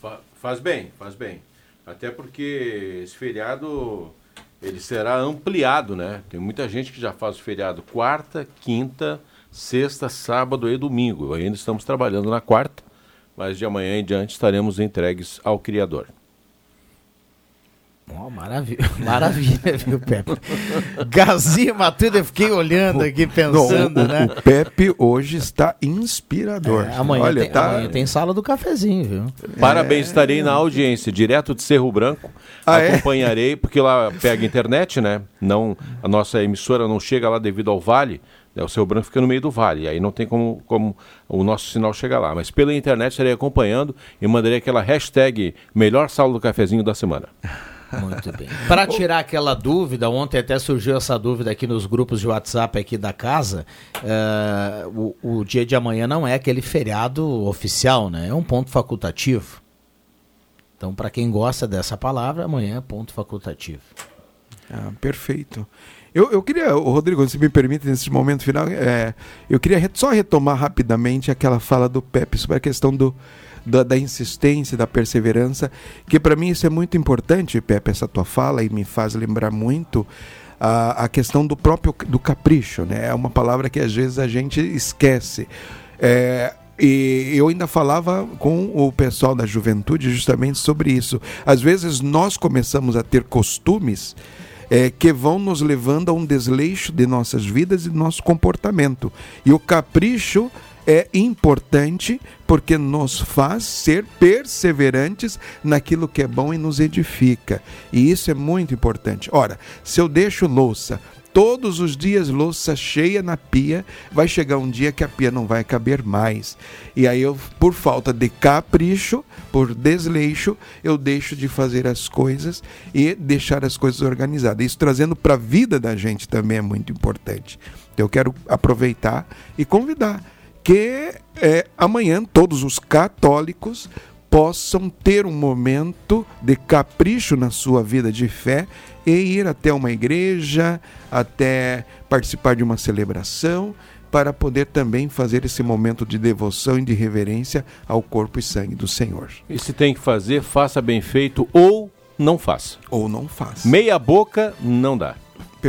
Fa- Faz bem, faz bem. Até porque esse feriado ele será ampliado, né? Tem muita gente que já faz o feriado quarta, quinta, sexta, sábado e domingo. Ainda estamos trabalhando na quarta, mas de amanhã em diante estaremos entregues ao Criador. Ó, maravilha, maravilha, viu, Pepe? Gazima, tudo eu fiquei olhando aqui, pensando, Não, o, né? o Pepe hoje está inspirador. É, amanhã, Olha, tem, tá... amanhã tem sala do cafezinho, viu? Parabéns, estarei na audiência, direto de Cerro Branco. Ah, é? Acompanharei, porque lá pega internet, né? Não, a nossa emissora não chega lá devido ao vale. né? O Cerro Branco fica no meio do vale, aí não tem como, como o nosso sinal chegar lá. Mas pela internet estarei acompanhando e mandarei aquela hashtag melhor sala do cafezinho da semana. Muito bem. Para tirar aquela dúvida, ontem até surgiu essa dúvida aqui nos grupos de WhatsApp aqui da casa. eh, o, o dia de amanhã não é aquele feriado oficial, né? É um ponto facultativo. Então, para quem gosta dessa palavra, amanhã é ponto facultativo. Ah, perfeito. Eu, eu queria, Rodrigo, se me permite, nesse momento final, é, eu queria re- só retomar rapidamente aquela fala do Pepe sobre a questão do, da, da insistência, da perseverança, que para mim isso é muito importante, Pepe, essa tua fala, e me faz lembrar muito a, a questão do próprio do capricho, né? É uma palavra que às vezes a gente esquece. É, e eu ainda falava com o pessoal da juventude justamente sobre isso. Às vezes nós começamos a ter costumes é, que vão nos levando a um desleixo de nossas vidas e do nosso comportamento. E o capricho é importante porque nos faz ser perseverantes naquilo que é bom e nos edifica. E isso é muito importante. Ora, se eu deixo louça todos os dias louça cheia na pia, vai chegar um dia que a pia não vai caber mais. E aí eu, por falta de capricho, por desleixo, eu deixo de fazer as coisas e deixar as coisas organizadas. Isso trazendo para a vida da gente também é muito importante. Então eu quero aproveitar e convidar que é, amanhã todos os católicos possam ter um momento de capricho na sua vida de fé e ir até uma igreja, até participar de uma celebração, para poder também fazer esse momento de devoção e de reverência ao corpo e sangue do Senhor. E se tem que fazer, faça bem feito ou não faça. Ou não faça. Meia boca não dá.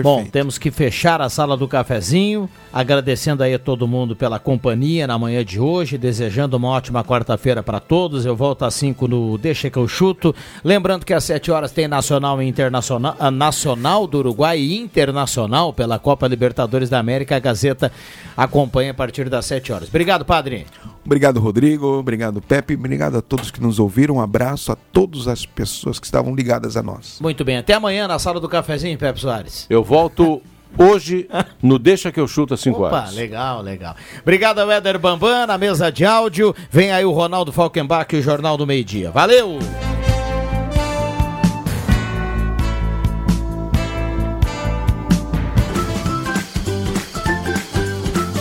Bom, temos que fechar a sala do cafezinho, agradecendo aí a todo mundo pela companhia na manhã de hoje, desejando uma ótima quarta-feira para todos. Eu volto às 5 no Deixa que eu chuto. Lembrando que às 7 horas tem Nacional e Internacional, a Nacional do Uruguai e Internacional pela Copa Libertadores da América. A Gazeta acompanha a partir das 7 horas. Obrigado, padre. Obrigado, Rodrigo. Obrigado, Pepe. Obrigado a todos que nos ouviram. Um abraço a todas as pessoas que estavam ligadas a nós. Muito bem, até amanhã na sala do cafezinho, Pepe Soares. Eu volto Hoje, no Deixa que eu chuto às 5 Opa, horas. legal, legal. Obrigado, Éder Bambam, na mesa de áudio. Vem aí o Ronaldo Falkenbach e o Jornal do Meio Dia. Valeu!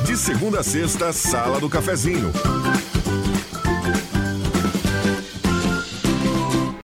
De segunda a sexta, Sala do Cafezinho.